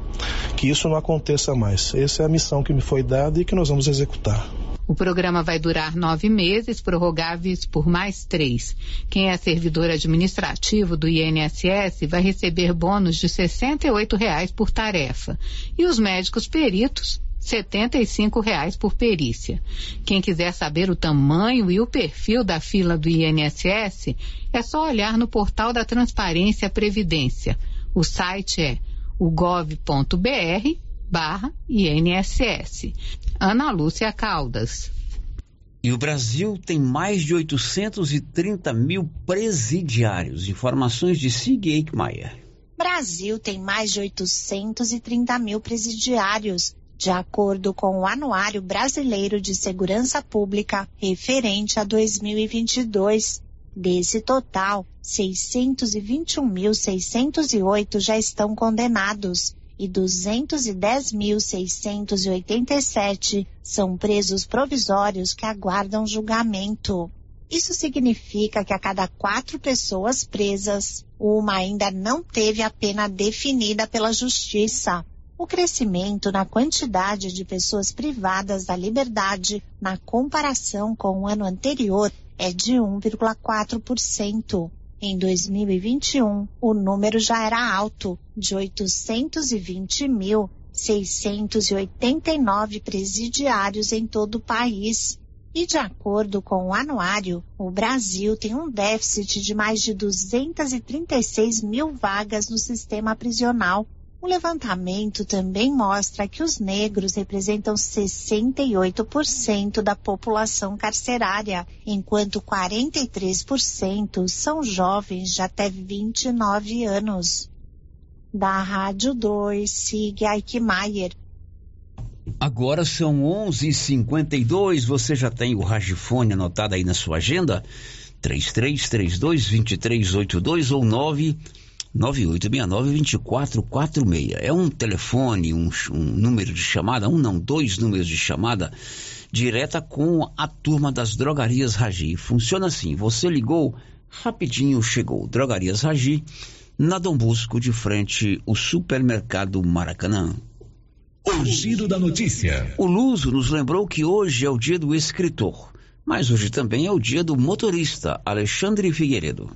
[SPEAKER 31] que isso não aconteça mais. Essa é a missão que me foi dada e que nós vamos executar.
[SPEAKER 30] O programa vai durar nove meses, prorrogáveis por mais três. Quem é servidor administrativo do INSS vai receber bônus de 68 reais por tarefa. E os médicos peritos, 75 reais por perícia. Quem quiser saber o tamanho e o perfil da fila do INSS, é só olhar no portal da Transparência Previdência. O site é o gov.br barra INSS. Ana Lúcia Caldas.
[SPEAKER 3] E o Brasil tem mais de 830 mil presidiários. Informações de Sig Eichmeier.
[SPEAKER 22] Brasil tem mais de 830 mil presidiários, de acordo com o Anuário Brasileiro de Segurança Pública referente a 2022. Desse total, 621.608 já estão condenados e 210.687 são presos provisórios que aguardam julgamento. Isso significa que a cada quatro pessoas presas, uma ainda não teve a pena definida pela Justiça. O crescimento na quantidade de pessoas privadas da liberdade na comparação com o ano anterior é de 1,4%. Em 2021, o número já era alto, de 820.689 presidiários em todo o país. E de acordo com o anuário, o Brasil tem um déficit de mais de 236 mil vagas no sistema prisional, o levantamento também mostra que os negros representam 68% da população carcerária, enquanto 43% são jovens de até 29 anos. Da Rádio 2, siga Eichmeier.
[SPEAKER 3] Agora são 11:52. Você já tem o Ragifone anotado aí na sua agenda? 3332-2382 ou 9 9869-2446. É um telefone, um, um, número de chamada, um não, dois números de chamada direta com a turma das drogarias Ragi. Funciona assim: você ligou, rapidinho chegou. Drogarias Ragi, na Dom Busco, de frente o supermercado Maracanã.
[SPEAKER 32] O giro da notícia.
[SPEAKER 3] O Luso nos lembrou que hoje é o dia do escritor, mas hoje também é o dia do motorista Alexandre Figueiredo.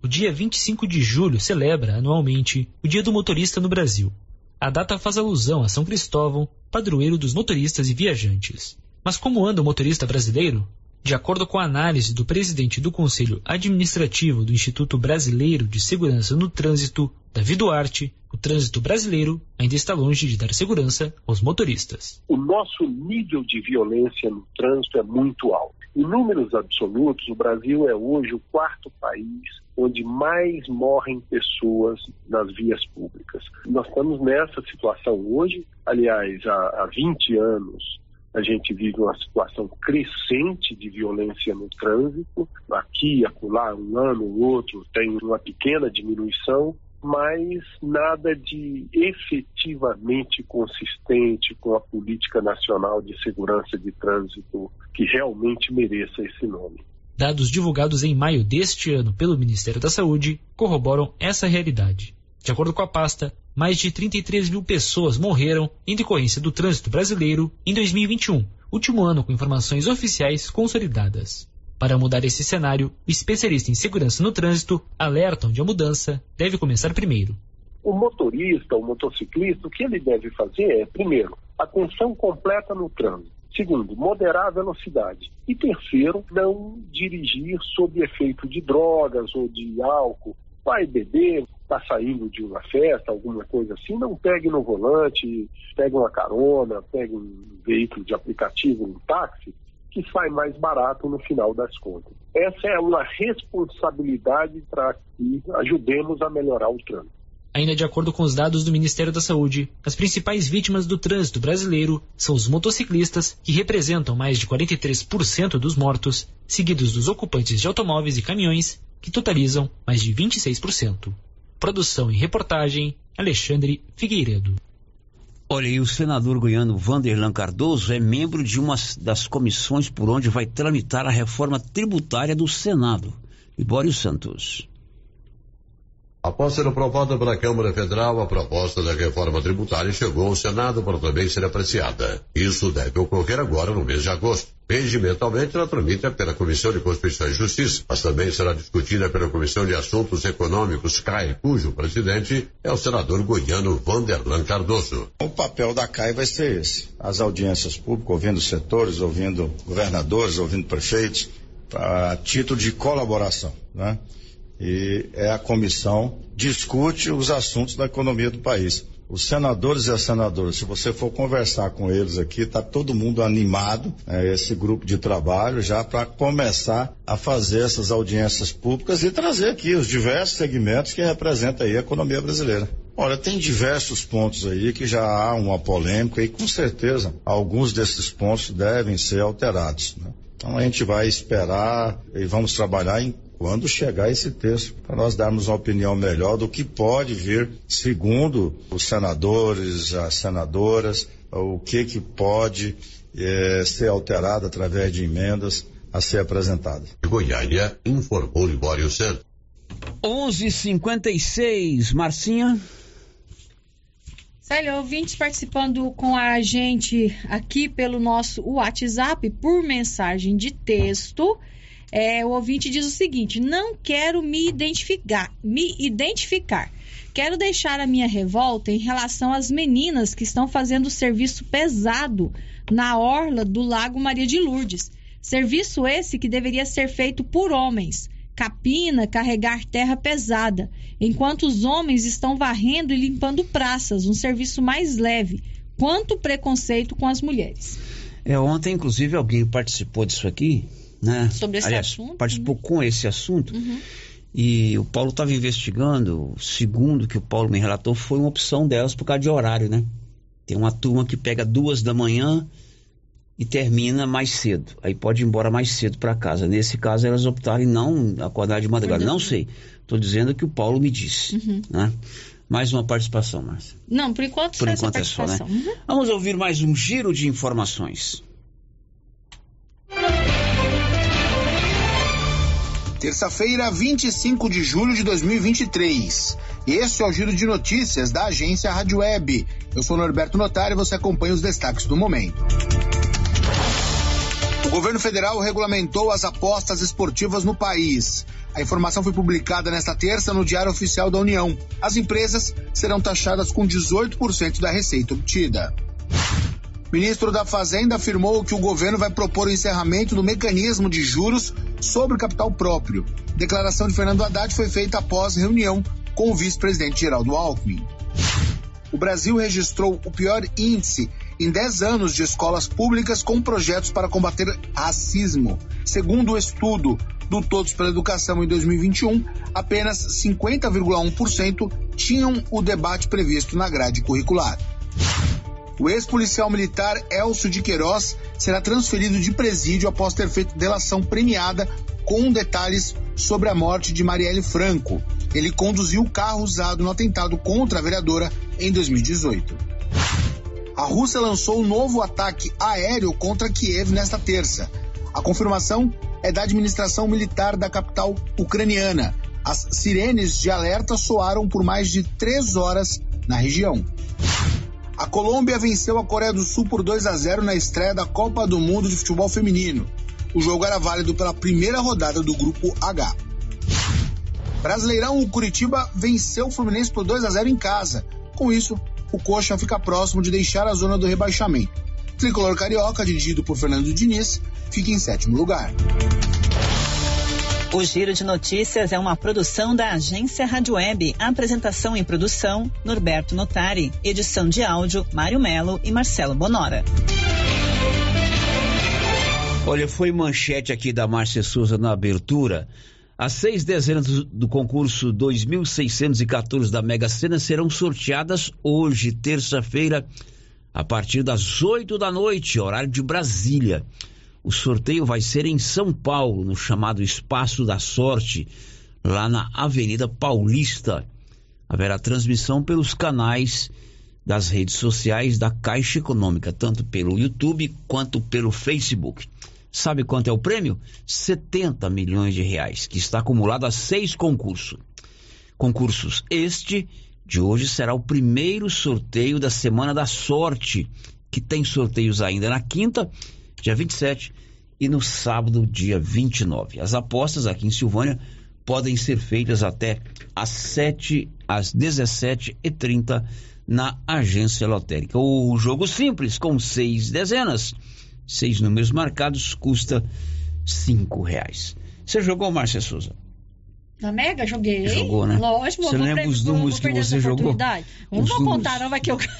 [SPEAKER 33] O dia 25 de julho celebra anualmente o Dia do Motorista no Brasil. A data faz alusão a São Cristóvão, padroeiro dos motoristas e viajantes. Mas como anda o motorista brasileiro? De acordo com a análise do presidente do Conselho Administrativo do Instituto Brasileiro de Segurança no Trânsito, Davi Duarte, o trânsito brasileiro ainda está longe de dar segurança aos motoristas.
[SPEAKER 34] O nosso nível de violência no trânsito é muito alto. Em números absolutos, o Brasil é hoje o quarto país onde mais morrem pessoas nas vias públicas. Nós estamos nessa situação hoje, aliás, há, há 20 anos a gente vive uma situação crescente de violência no trânsito. Aqui, acolá, um ano ou outro, tem uma pequena diminuição, mas nada de efetivamente consistente com a política nacional de segurança de trânsito que realmente mereça esse nome.
[SPEAKER 33] Dados divulgados em maio deste ano pelo Ministério da Saúde corroboram essa realidade. De acordo com a pasta, mais de 33 mil pessoas morreram em decorrência do trânsito brasileiro em 2021, último ano com informações oficiais consolidadas. Para mudar esse cenário, o especialista em segurança no trânsito alerta onde a mudança deve começar primeiro.
[SPEAKER 34] O motorista, o motociclista, o que ele deve fazer é, primeiro, atenção completa no trânsito. Segundo, moderar a velocidade. E terceiro, não dirigir sob efeito de drogas ou de álcool. Vai beber, está saindo de uma festa, alguma coisa assim, não pegue no volante, pegue uma carona, pegue um veículo de aplicativo, um táxi, que sai mais barato no final das contas. Essa é uma responsabilidade para que ajudemos a melhorar o trânsito.
[SPEAKER 33] Ainda de acordo com os dados do Ministério da Saúde, as principais vítimas do trânsito brasileiro são os motociclistas, que representam mais de 43% dos mortos, seguidos dos ocupantes de automóveis e caminhões, que totalizam mais de 26%. Produção e reportagem, Alexandre Figueiredo.
[SPEAKER 3] Olha, e o senador goiano Vanderlan Cardoso é membro de uma das comissões por onde vai tramitar a reforma tributária do Senado. Libório Santos.
[SPEAKER 35] Após ser aprovada pela Câmara Federal, a proposta da reforma tributária chegou ao Senado para também ser apreciada. Isso deve ocorrer agora no mês de agosto. Regimentalmente, ela tramita pela Comissão de Constituição e Justiça, mas também será discutida pela Comissão de Assuntos Econômicos, CAI, cujo presidente é o senador goiano Vanderlan Cardoso.
[SPEAKER 36] O papel da CAI vai ser esse: as audiências públicas, ouvindo setores, ouvindo governadores, ouvindo prefeitos, a título de colaboração, né? E é a comissão discute os assuntos da economia do país. Os senadores e as senadoras, se você for conversar com eles aqui, está todo mundo animado, né, esse grupo de trabalho, já para começar a fazer essas audiências públicas e trazer aqui os diversos segmentos que representam aí a economia brasileira. Olha, tem diversos pontos aí que já há uma polêmica e com certeza alguns desses pontos devem ser alterados. Né? Então a gente vai esperar e vamos trabalhar em quando chegar esse texto, para nós darmos uma opinião melhor do que pode vir, segundo os senadores, as senadoras, o que que pode eh, ser alterado através de emendas a ser apresentado.
[SPEAKER 35] Goiânia informou Libório Santos.
[SPEAKER 3] 11:56, Marcinha.
[SPEAKER 17] Célio, ouvintes participando com a gente aqui pelo nosso WhatsApp por mensagem de texto. É, o ouvinte diz o seguinte: não quero me identificar, me identificar. Quero deixar a minha revolta em relação às meninas que estão fazendo serviço pesado na orla do Lago Maria de Lourdes. Serviço esse que deveria ser feito por homens. Capina, carregar terra pesada, enquanto os homens estão varrendo e limpando praças, um serviço mais leve. Quanto preconceito com as mulheres.
[SPEAKER 3] É, ontem, inclusive, alguém participou disso aqui, né?
[SPEAKER 17] Sobre esse
[SPEAKER 3] Aliás,
[SPEAKER 17] assunto,
[SPEAKER 3] Participou
[SPEAKER 17] né?
[SPEAKER 3] com esse assunto.
[SPEAKER 17] Uhum.
[SPEAKER 3] E o Paulo estava investigando, segundo que o Paulo me relatou, foi uma opção delas por causa de horário, né? Tem uma turma que pega duas da manhã e termina mais cedo. Aí pode ir embora mais cedo para casa. Nesse caso, elas optaram em não acordar de madrugada. Não sei. Estou dizendo que o Paulo me disse.
[SPEAKER 17] Uhum.
[SPEAKER 3] Né? Mais uma participação, Márcia.
[SPEAKER 17] Não, por enquanto
[SPEAKER 3] Por
[SPEAKER 17] só
[SPEAKER 3] enquanto é só, né?
[SPEAKER 17] Uhum.
[SPEAKER 3] Vamos ouvir mais um giro de informações.
[SPEAKER 5] Terça-feira, 25 de julho de 2023. Este é o Giro de Notícias da agência Rádio Web. Eu sou Norberto Notário e você acompanha os destaques do momento. Governo federal regulamentou as apostas esportivas no país. A informação foi publicada nesta terça no Diário Oficial da União. As empresas serão taxadas com 18% da receita obtida. Ministro da Fazenda afirmou que o governo vai propor o encerramento do mecanismo de juros sobre o capital próprio. Declaração de Fernando Haddad foi feita após reunião com o vice-presidente Geraldo Alckmin. O Brasil registrou o pior índice em 10 anos de escolas públicas com projetos para combater racismo. Segundo o estudo do Todos pela Educação em 2021, apenas 50,1% tinham o debate previsto na grade curricular. O ex-policial militar Elcio de Queiroz será transferido de presídio após ter feito delação premiada com detalhes sobre a morte de Marielle Franco. Ele conduziu o carro usado no atentado contra a vereadora em 2018. A Rússia lançou um novo ataque aéreo contra Kiev nesta terça. A confirmação é da administração militar da capital ucraniana. As sirenes de alerta soaram por mais de três horas na região. A Colômbia venceu a Coreia do Sul por 2 a 0 na estreia da Copa do Mundo de Futebol Feminino. O jogo era válido pela primeira rodada do Grupo H. Brasileirão, o Curitiba venceu o Fluminense por 2 a 0 em casa. Com isso, o Coxa fica próximo de deixar a zona do rebaixamento. Tricolor Carioca, dirigido por Fernando Diniz, fica em sétimo lugar.
[SPEAKER 37] O Giro de Notícias é uma produção da agência Rádio Web. Apresentação em produção, Norberto Notari. Edição de áudio, Mário Melo e Marcelo Bonora.
[SPEAKER 3] Olha, foi manchete aqui da Márcia Souza na abertura. As seis dezenas do, concurso 2614 da Mega Sena serão sorteadas hoje, terça-feira, a partir das 8 da noite, horário de Brasília. O sorteio vai ser em São Paulo, no chamado Espaço da Sorte, lá na Avenida Paulista. Haverá transmissão pelos canais das redes sociais da Caixa Econômica, tanto pelo YouTube quanto pelo Facebook. Sabe quanto é o prêmio? 70 milhões de reais, que está acumulado a seis concursos. Concursos este de hoje será o primeiro sorteio da Semana da Sorte, que tem sorteios ainda na quinta, dia 27, e no sábado, dia 29. As apostas aqui em Silvânia podem ser feitas até às 7 às 17h30 na agência lotérica. O jogo simples, com seis dezenas, seis números marcados, custa cinco reais. Você jogou, Márcia Souza?
[SPEAKER 17] Na Mega, joguei.
[SPEAKER 3] Jogou, né?
[SPEAKER 17] Lógico,
[SPEAKER 3] Você lembra
[SPEAKER 17] pre-
[SPEAKER 3] os números que você jogou?
[SPEAKER 17] não vou
[SPEAKER 3] números.
[SPEAKER 17] contar, não, vai que eu ganho.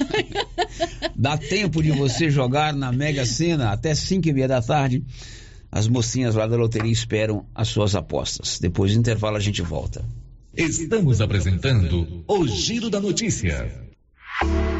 [SPEAKER 3] Dá tempo de você jogar na Mega Sena até 5 e meia da tarde. As mocinhas lá da loteria esperam as suas apostas. Depois do intervalo a gente volta.
[SPEAKER 38] Estamos apresentando o Giro da Notícia.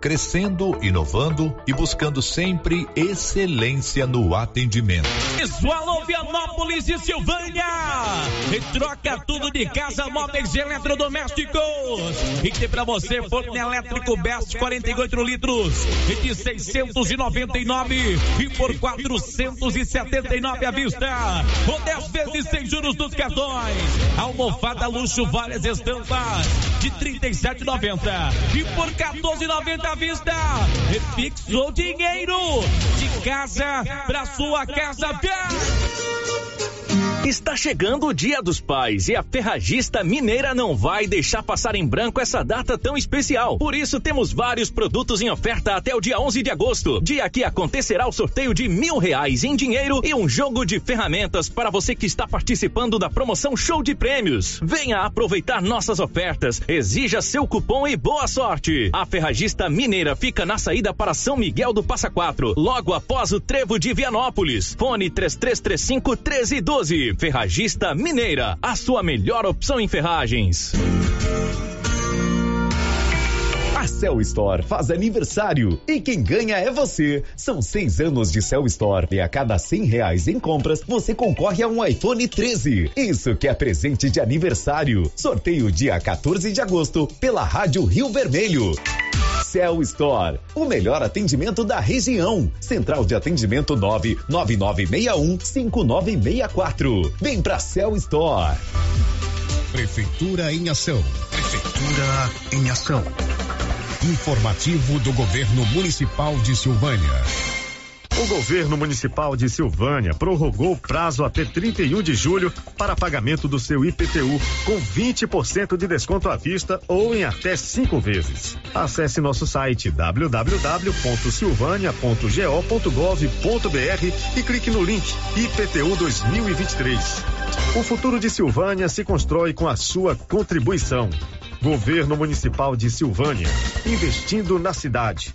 [SPEAKER 39] crescendo, inovando e buscando sempre excelência no atendimento.
[SPEAKER 1] Alô, Vianópolis e Silvânia! E troca tudo de casa, móveis e eletrodomésticos. E tem pra você forno elétrico Best 48 litros e de 699 e por 479 à vista. Ou 10 vezes sem juros dos cartões. Almofada luxo, várias estampas de 37,90 e por 14,90 à vista. Fixou dinheiro de casa pra sua casa.
[SPEAKER 40] Está chegando o Dia dos Pais e a Ferragista Mineira não vai deixar passar em branco essa data tão especial. Por isso, temos vários produtos em oferta até o dia 11 de agosto, dia que acontecerá o sorteio de mil reais em dinheiro e um jogo de ferramentas para você que está participando da promoção Show de Prêmios. Venha aproveitar nossas ofertas, exija seu cupom e boa sorte. A Ferragista Mineira fica na saída para São Miguel do Passa Quatro, logo após o Trevo de Vianópolis. Fone 3335 1312. Ferragista Mineira, a sua melhor opção em ferragens.
[SPEAKER 2] A Cell Store faz aniversário e quem ganha é você. São seis anos de Cell Store e a cada cem reais em compras você concorre a um iPhone 13. Isso que é presente de aniversário. Sorteio dia 14 de agosto pela Rádio Rio Vermelho. Cell Store, o melhor atendimento da região. Central de atendimento 99961 5964. Vem pra Cell Store.
[SPEAKER 39] Prefeitura em ação. Prefeitura em ação. Informativo do Governo Municipal de Silvânia.
[SPEAKER 8] O governo municipal de Silvânia prorrogou o prazo até 31 de julho para pagamento do seu IPTU, com 20% de desconto à vista ou em até cinco vezes. Acesse nosso site www.silvânia.go.gov.br e clique no link IPTU 2023. O futuro de Silvânia se constrói com a sua contribuição. Governo Municipal de Silvânia, investindo na cidade,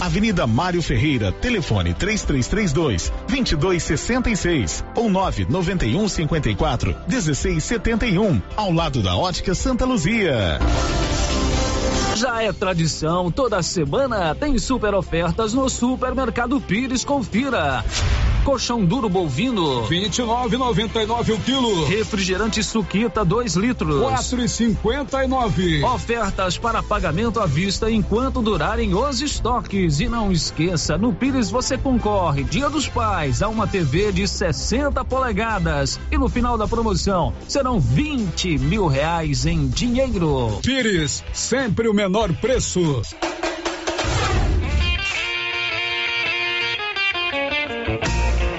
[SPEAKER 2] Avenida Mário Ferreira, telefone 3332 2266 ou 991 54 1671, ao lado da Ótica Santa Luzia.
[SPEAKER 10] Já é tradição, toda semana tem super ofertas no Supermercado Pires. Confira. Colchão duro bovino,
[SPEAKER 6] 29,99 o quilo.
[SPEAKER 10] Refrigerante suquita 2 litros,
[SPEAKER 6] 4,59.
[SPEAKER 10] Ofertas para pagamento à vista enquanto durarem os estoques. E não esqueça, no Pires você concorre Dia dos Pais a uma TV de 60 polegadas. E no final da promoção serão 20 mil reais em dinheiro.
[SPEAKER 6] Pires, sempre o menor preço.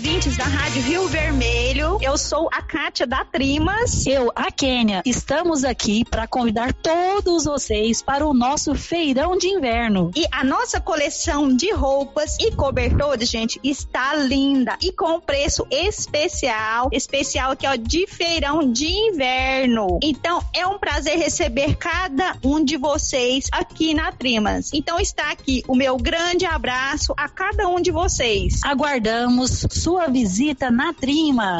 [SPEAKER 41] Ouvintes da Rádio Rio Vermelho. Eu sou a Kátia da Trimas.
[SPEAKER 42] Eu, a Kênia. Estamos aqui para convidar todos vocês para o nosso feirão de inverno.
[SPEAKER 41] E a nossa coleção de roupas e cobertores, gente, está linda e com preço especial. Especial aqui, ó, de feirão de inverno. Então, é um prazer receber cada um de vocês aqui na Trimas. Então, está aqui o meu grande abraço a cada um de vocês.
[SPEAKER 42] Aguardamos sua visita na Trimas.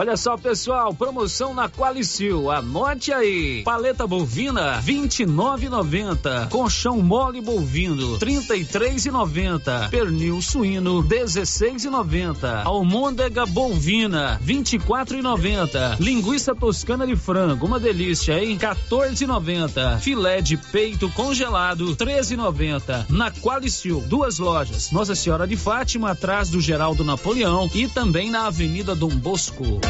[SPEAKER 10] Olha só, pessoal, promoção na Qualicil. Anote aí. Paleta bovina 29,90. Colchão mole bovino 33,90. Pernil suíno 16,90. Almôndega bovina 24,90. Linguiça toscana de frango, uma delícia, hein? 14,90. Filé de peito congelado 13,90. Na Qualicil, duas lojas. Nossa Senhora de Fátima atrás do Geraldo Napoleão e também na Avenida Dom Bosco.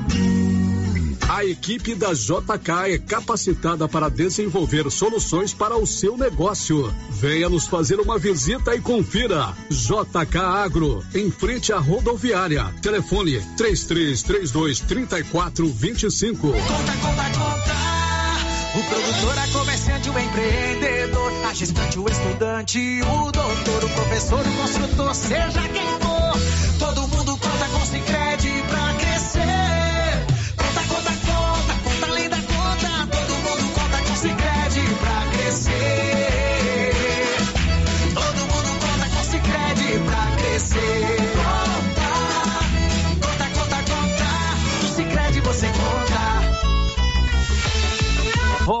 [SPEAKER 6] A equipe da JK é capacitada para desenvolver soluções para o seu negócio. Venha nos fazer uma visita e confira. JK Agro, em frente à rodoviária. Telefone 3332 3425.
[SPEAKER 43] Conta, conta, conta. O produtor, a comerciante, o empreendedor, a gestante, o estudante, o doutor, o professor, o construtor, seja quem for. Todo mundo conta com Sicredi pra conta,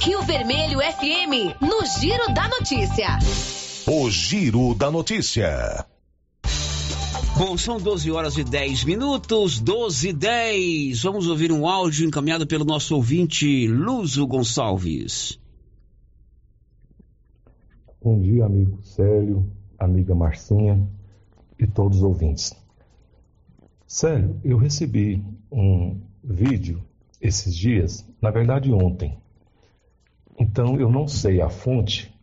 [SPEAKER 44] Rio Vermelho FM, no Giro da Notícia.
[SPEAKER 2] O Giro da Notícia.
[SPEAKER 3] Bom, são 12 horas e 10 minutos, 12 e 10. Vamos ouvir um áudio encaminhado pelo nosso ouvinte Luzo Gonçalves.
[SPEAKER 45] Bom dia, amigo Célio, amiga Marcinha e todos os ouvintes. Célio, eu recebi um vídeo esses dias, na verdade ontem. Então eu não sei a fonte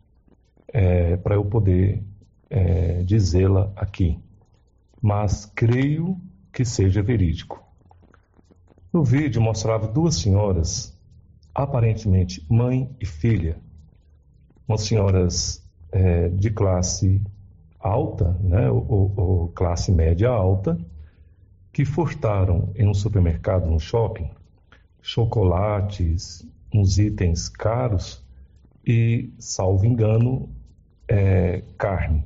[SPEAKER 45] é, para eu poder é, dizê-la aqui, mas creio que seja verídico. No vídeo mostrava duas senhoras, aparentemente mãe e filha, umas senhoras é, de classe alta, né, ou, ou classe média alta, que furtaram em um supermercado, no shopping, chocolates, uns itens caros e, salvo engano, é, carne.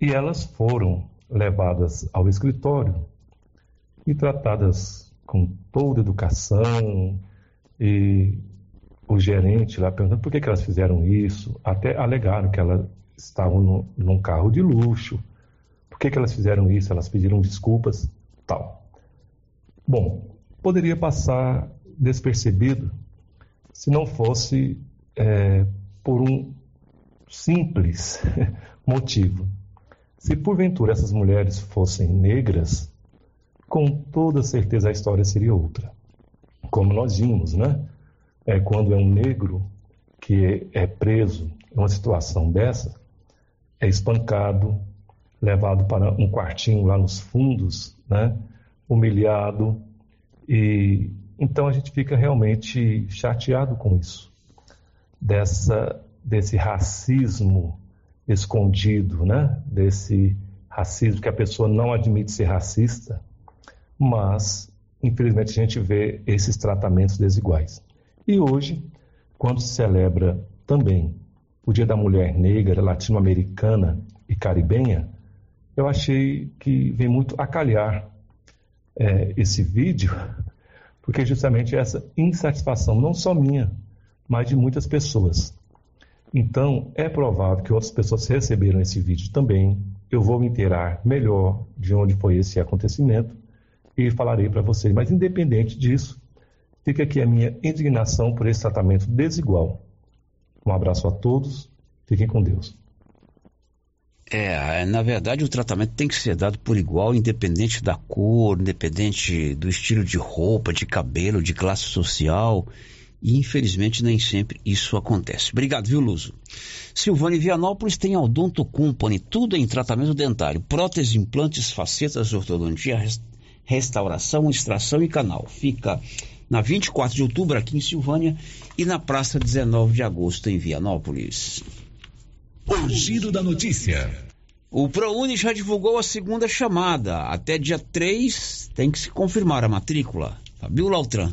[SPEAKER 45] E elas foram levadas ao escritório e tratadas com toda educação e o gerente lá perguntando por que, que elas fizeram isso, até alegaram que elas estavam no, num carro de luxo, por que, que elas fizeram isso, elas pediram desculpas, tal. Bom, poderia passar despercebido se não fosse é, por um simples motivo. Se porventura essas mulheres fossem negras, com toda certeza a história seria outra. Como nós vimos, né? É, quando é um negro que é preso em uma situação dessa, é espancado, levado para um quartinho lá nos fundos, né? humilhado, e então a gente fica realmente chateado com isso, dessa, desse racismo escondido, né? desse racismo que a pessoa não admite ser racista, mas infelizmente a gente vê esses tratamentos desiguais. E hoje, quando se celebra também o Dia da Mulher Negra, Latino-Americana e Caribenha, eu achei que vem muito a calhar é, esse vídeo, porque justamente essa insatisfação, não só minha, mas de muitas pessoas. Então, é provável que outras pessoas receberam esse vídeo também. Eu vou me inteirar melhor de onde foi esse acontecimento e falarei para vocês. Mas, independente disso, fica aqui a minha indignação por esse tratamento desigual. Um abraço a todos, fiquem com Deus.
[SPEAKER 3] É, na verdade o tratamento tem que ser dado por igual, independente da cor, independente do estilo de roupa, de cabelo, de classe social. E infelizmente nem sempre isso acontece. Obrigado, viu, Luso? Silvânia Vianópolis tem a Odonto Company, tudo em tratamento dentário, prótese, implantes, facetas, ortodontia, restauração, extração e canal. Fica na 24 de outubro aqui em Silvânia e na praça 19 de agosto em Vianópolis.
[SPEAKER 46] O giro da notícia.
[SPEAKER 3] O ProUni já divulgou a segunda chamada. Até dia 3 tem que se confirmar a matrícula. Fabio Lautran.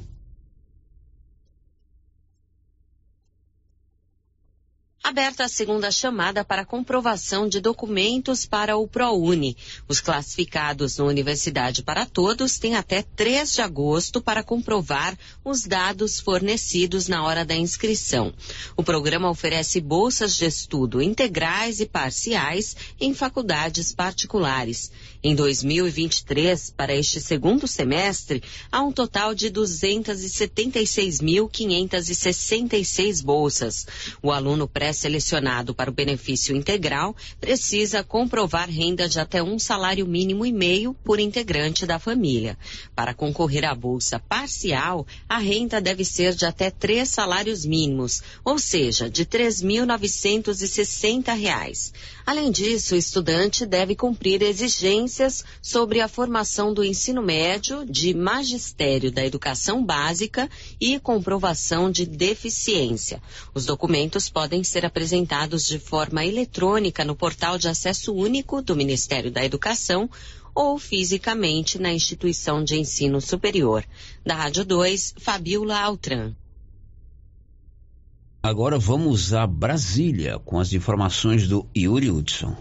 [SPEAKER 44] Aberta a segunda chamada para comprovação de documentos para o ProUni. Os classificados no Universidade para Todos têm até 3 de agosto para comprovar os dados fornecidos na hora da inscrição. O programa oferece bolsas de estudo integrais e parciais em faculdades particulares. Em 2023, para este segundo semestre, há um total de 276.566 bolsas. O aluno presta selecionado para o benefício integral precisa comprovar renda de até um salário mínimo e meio por integrante da família. Para concorrer à bolsa parcial, a renda deve ser de até três salários mínimos, ou seja, de R$ 3.960. Além disso, o estudante deve cumprir exigências sobre a formação do ensino médio, de magistério da educação básica e comprovação de deficiência. Os documentos podem ser apresentados de forma eletrônica no portal de acesso único do Ministério da Educação ou fisicamente na instituição de ensino superior. Da Rádio 2, Fabiola Altran.
[SPEAKER 3] Agora vamos a Brasília com as informações do Yuri Hudson.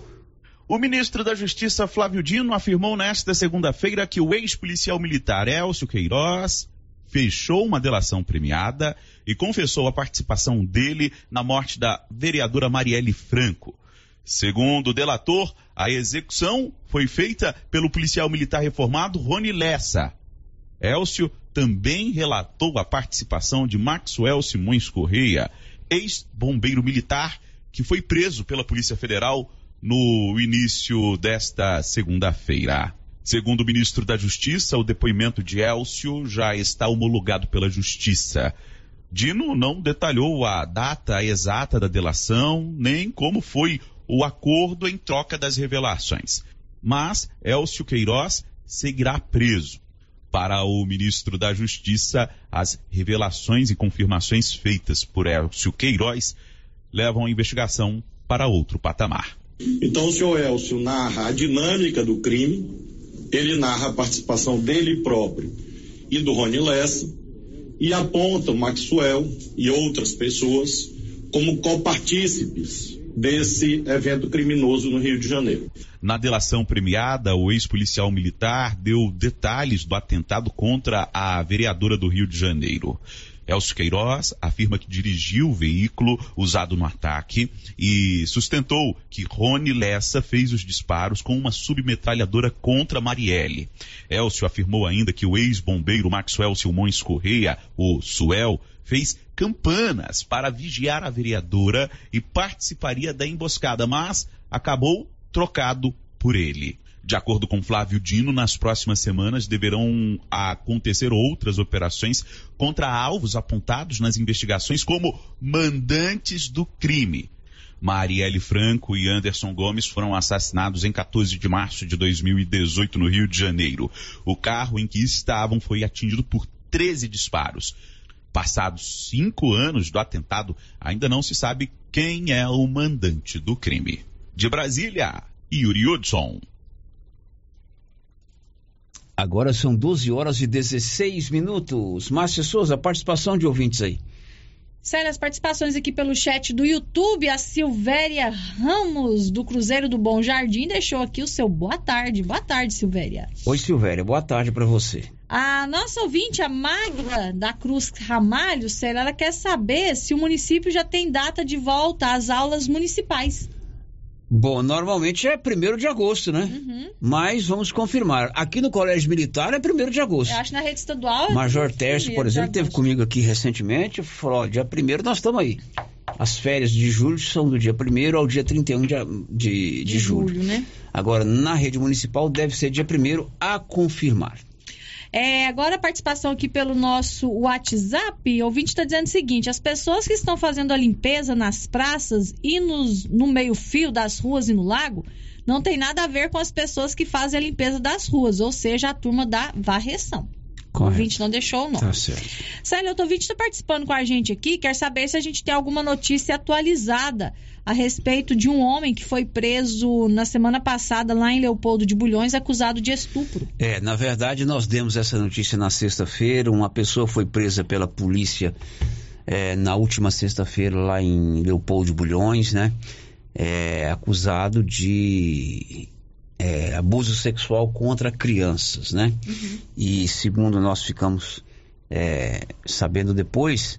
[SPEAKER 47] O ministro da Justiça Flávio Dino afirmou nesta segunda-feira que o ex-policial militar Elcio Queiroz fechou uma delação premiada e confessou a participação dele na morte da vereadora Marielle Franco. Segundo o delator, a execução foi feita pelo policial militar reformado Rony Lessa. Elcio também relatou a participação de Maxwell Simões Correia, ex-bombeiro militar, que foi preso pela Polícia Federal no início desta segunda-feira. Segundo o ministro da Justiça, o depoimento de Elcio já está homologado pela Justiça. Dino não detalhou a data exata da delação, nem como foi o acordo em troca das revelações. Mas Elcio Queiroz seguirá preso. Para o ministro da Justiça, as revelações e confirmações feitas por Elcio Queiroz levam a investigação para outro patamar.
[SPEAKER 48] Então, o senhor Elcio narra a dinâmica do crime, ele narra a participação dele próprio e do Rony Lessa, e aponta o Maxwell e outras pessoas como copartícipes desse evento criminoso no Rio de Janeiro.
[SPEAKER 47] Na delação premiada, o ex-policial militar deu detalhes do atentado contra a vereadora do Rio de Janeiro. Elcio Queiroz afirma que dirigiu o veículo usado no ataque e sustentou que Rony Lessa fez os disparos com uma submetralhadora contra Marielle. Elcio afirmou ainda que o ex-bombeiro Maxwell Silmões Correia, o Suel, fez campanas para vigiar a vereadora e participaria da emboscada, mas acabou trocado por ele. De acordo com Flávio Dino, nas próximas semanas deverão acontecer outras operações contra alvos apontados nas investigações como mandantes do crime. Marielle Franco e Anderson Gomes foram assassinados em 14 de março de 2018 no Rio de Janeiro. O carro em que estavam foi atingido por 13 disparos. Passados cinco anos do atentado, ainda não se sabe quem é o mandante do crime. De Brasília, Yuri Hudson.
[SPEAKER 3] Agora são 12 horas e 16 minutos. Márcia Souza, participação de ouvintes aí.
[SPEAKER 17] Sério, as participações aqui pelo chat do YouTube, a Silvéria Ramos, do Cruzeiro do Bom Jardim, deixou aqui o seu boa tarde. Boa tarde, Silvéria.
[SPEAKER 3] Oi, Silvéria, boa tarde para você.
[SPEAKER 17] A nossa ouvinte, a Magda da Cruz Ramalho, ela quer saber se o município já tem data de volta às aulas municipais.
[SPEAKER 3] Bom, normalmente é 1 de agosto, né? Uhum. Mas vamos confirmar. Aqui no Colégio Militar é 1 de agosto.
[SPEAKER 17] Eu acho que na rede estadual é
[SPEAKER 3] Major Tércio, por exemplo, teve comigo aqui recentemente. Falou: ó, dia 1 nós estamos aí. As férias de julho são do dia 1 ao dia 31 de, de, de, de julho. julho né? Agora, na rede municipal deve ser dia 1 a confirmar.
[SPEAKER 17] É, agora a participação aqui pelo nosso WhatsApp, o ouvinte está dizendo o seguinte: as pessoas que estão fazendo a limpeza nas praças e nos, no meio-fio das ruas e no lago não tem nada a ver com as pessoas que fazem a limpeza das ruas, ou seja, a turma da varreção. Correto. O ouvinte não deixou o nome. Tá certo. Célio, o ouvinte está participando com a gente aqui, quer saber se a gente tem alguma notícia atualizada a respeito de um homem que foi preso na semana passada lá em Leopoldo de Bulhões, acusado de estupro.
[SPEAKER 3] É, na verdade, nós demos essa notícia na sexta-feira. Uma pessoa foi presa pela polícia é, na última sexta-feira lá em Leopoldo de Bulhões, né? É, acusado de é, abuso sexual contra crianças, né? Uhum. E segundo nós ficamos é, sabendo depois,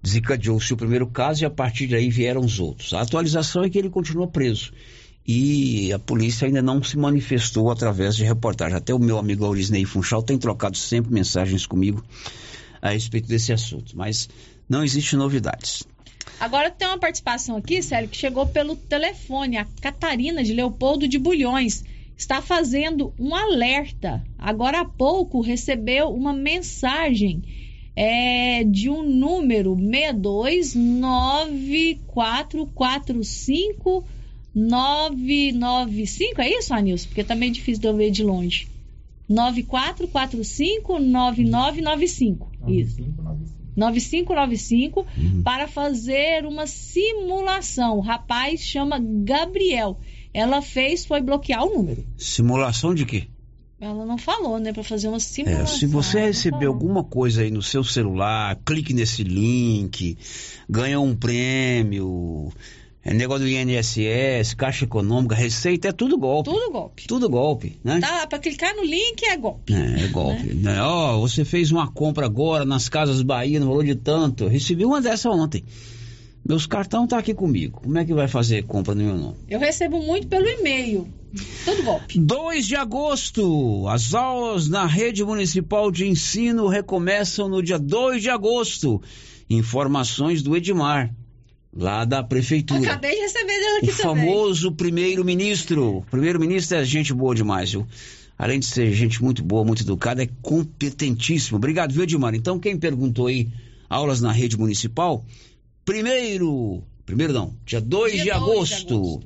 [SPEAKER 3] desencadeou-se o primeiro caso e a partir daí vieram os outros. A atualização é que ele continua preso. E a polícia ainda não se manifestou através de reportagem. Até o meu amigo Aurisnei Funchal tem trocado sempre mensagens comigo a respeito desse assunto. Mas não existe novidades.
[SPEAKER 17] Agora tem uma participação aqui, Célio, que chegou pelo telefone. A Catarina de Leopoldo de Bulhões está fazendo um alerta. Agora há pouco recebeu uma mensagem é, de um número 6294445 995, é isso, Anilson? Porque também é difícil de eu ver de longe. 9445 9995. Isso. 9595 uhum. para fazer uma simulação. O rapaz chama Gabriel. Ela fez foi bloquear o número.
[SPEAKER 3] Simulação de quê?
[SPEAKER 17] Ela não falou, né? Para fazer uma simulação. É,
[SPEAKER 3] se você receber alguma coisa aí no seu celular, clique nesse link, ganha um prêmio, é negócio do INSS, Caixa Econômica, Receita, é tudo golpe.
[SPEAKER 17] Tudo golpe.
[SPEAKER 3] Tudo golpe, né?
[SPEAKER 17] Tá, pra clicar no link é golpe.
[SPEAKER 3] É, é golpe. Né? Ó, oh, você fez uma compra agora nas Casas Bahia no valor de tanto. recebi uma dessa ontem. Meus cartão tá aqui comigo. Como é que vai fazer compra no meu nome?
[SPEAKER 17] Eu recebo muito pelo e-mail. Tudo golpe.
[SPEAKER 3] 2 de agosto. As aulas na rede municipal de ensino recomeçam no dia 2 de agosto. Informações do Edmar lá da prefeitura.
[SPEAKER 17] Acabei de receber dela aqui
[SPEAKER 3] o também. famoso primeiro-ministro. Primeiro-ministro é gente boa demais, viu? Além de ser gente muito boa, muito educada, é competentíssimo. Obrigado, viu, Edmar? Então, quem perguntou aí, aulas na rede municipal, primeiro, primeiro não, dia 2 de, agosto, de agosto,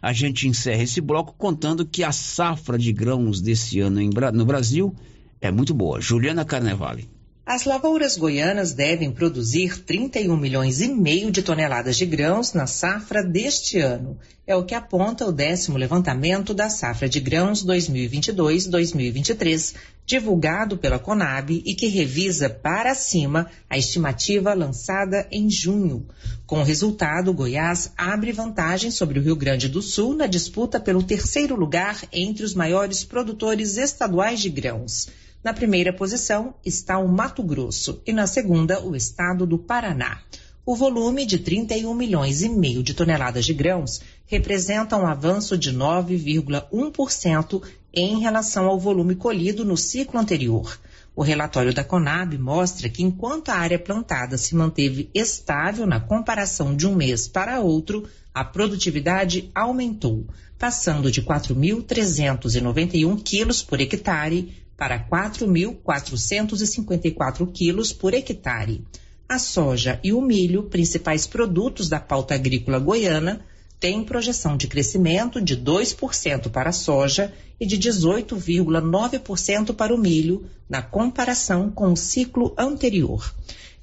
[SPEAKER 3] a gente encerra esse bloco contando que a safra de grãos desse ano no Brasil é muito boa. Juliana Carnevale.
[SPEAKER 49] As lavouras goianas devem produzir 31 milhões e meio de toneladas de grãos na safra deste ano. É o que aponta o décimo levantamento da safra de grãos 2022-2023, divulgado pela Conab e que revisa para cima a estimativa lançada em junho. Com o resultado, Goiás abre vantagem sobre o Rio Grande do Sul na disputa pelo terceiro lugar entre os maiores produtores estaduais de grãos. Na primeira posição está o Mato Grosso e na segunda o estado do Paraná. O volume de 31 milhões e meio de toneladas de grãos representa um avanço de 9,1% em relação ao volume colhido no ciclo anterior. O relatório da Conab mostra que enquanto a área plantada se manteve estável na comparação de um mês para outro, a produtividade aumentou, passando de 4.391 quilos por hectare para 4.454 quilos por hectare. A soja e o milho, principais produtos da pauta agrícola goiana, têm projeção de crescimento de 2% para a soja e de 18,9% para o milho, na comparação com o ciclo anterior.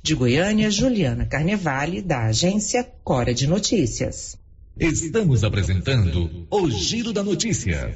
[SPEAKER 49] De Goiânia, Juliana Carnevale, da agência Cora de Notícias.
[SPEAKER 46] Estamos apresentando o Giro da Notícia.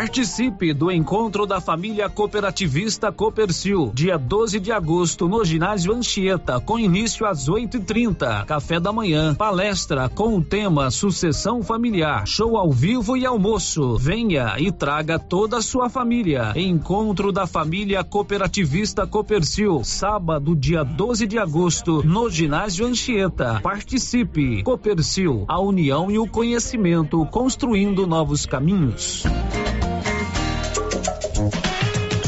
[SPEAKER 10] Participe do encontro da família cooperativista Copercil, dia 12 de agosto, no ginásio Anchieta, com início às 8h30. Café da manhã, palestra com o tema Sucessão Familiar, show ao vivo e almoço. Venha e traga toda a sua família. Encontro da família cooperativista Copercil, sábado, dia 12 de agosto, no ginásio Anchieta. Participe. Copercil, a união e o conhecimento, construindo novos caminhos. Thank you.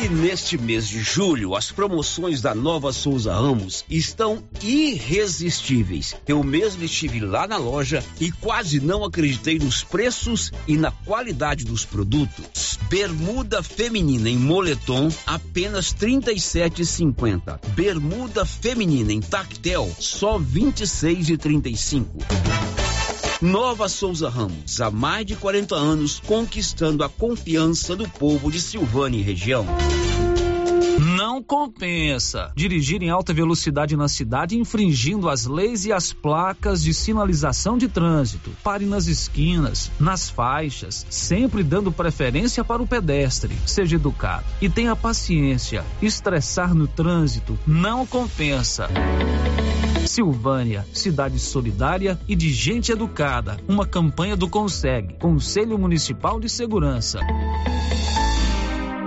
[SPEAKER 3] E neste mês de julho, as promoções da Nova Souza Ramos estão irresistíveis. Eu mesmo estive lá na loja e quase não acreditei nos preços e na qualidade dos produtos. Bermuda feminina em moletom, apenas R$ 37,50. Bermuda feminina em tactel, só R$ 26,35. Nova Souza Ramos, há mais de 40 anos, conquistando a confiança do povo de Silvânia e região.
[SPEAKER 10] Não compensa dirigir em alta velocidade na cidade infringindo as leis e as placas de sinalização de trânsito. Pare nas esquinas, nas faixas, sempre dando preferência para o pedestre. Seja educado e tenha paciência. Estressar no trânsito não compensa. Silvânia, cidade solidária e de gente educada. Uma campanha do Consegue, Conselho Municipal de Segurança.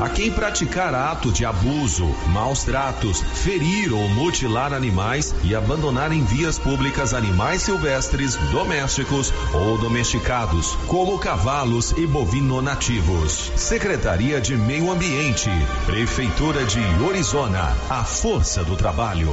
[SPEAKER 50] a quem praticar ato de abuso, maus tratos, ferir ou mutilar animais e abandonar em vias públicas animais silvestres, domésticos ou domesticados, como cavalos e bovino nativos. Secretaria de Meio Ambiente, Prefeitura de Orizona, a força do trabalho.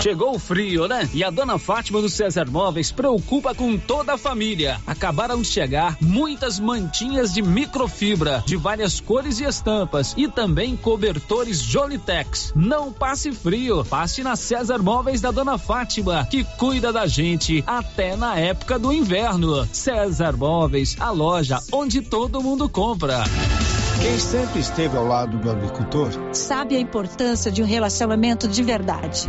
[SPEAKER 10] Chegou o frio, né? E a dona Fátima do César Móveis preocupa com toda a família. Acabaram de chegar muitas mantinhas de microfibra, de várias cores e estampas, e também cobertores Jolitex. Não passe frio, passe na César Móveis da dona Fátima, que cuida da gente até na época do inverno. César Móveis, a loja onde todo mundo compra.
[SPEAKER 51] Quem sempre esteve ao lado do agricultor
[SPEAKER 42] sabe a importância de um relacionamento de verdade.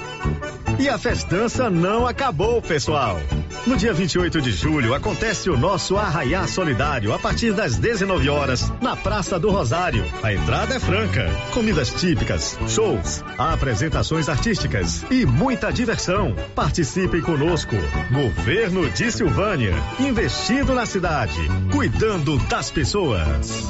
[SPEAKER 8] E a festança não acabou, pessoal. No dia 28 de julho acontece o nosso Arraiá Solidário a partir das 19 horas na Praça do Rosário. A entrada é franca, comidas típicas, shows, apresentações artísticas e muita diversão. Participem conosco. Governo de Silvânia, investindo na cidade, cuidando das pessoas.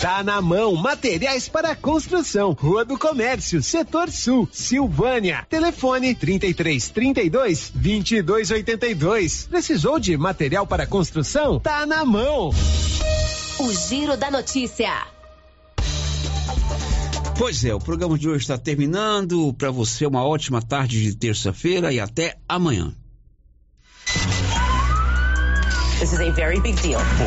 [SPEAKER 52] Tá na mão, materiais para construção, Rua do Comércio, Setor Sul, Silvânia. Telefone 33 32 22 82. Precisou de material para construção? Tá na mão.
[SPEAKER 53] O Giro da Notícia.
[SPEAKER 3] Pois é, o programa de hoje está terminando. Para você, uma ótima tarde de terça-feira e até amanhã.
[SPEAKER 53] This is a very big deal.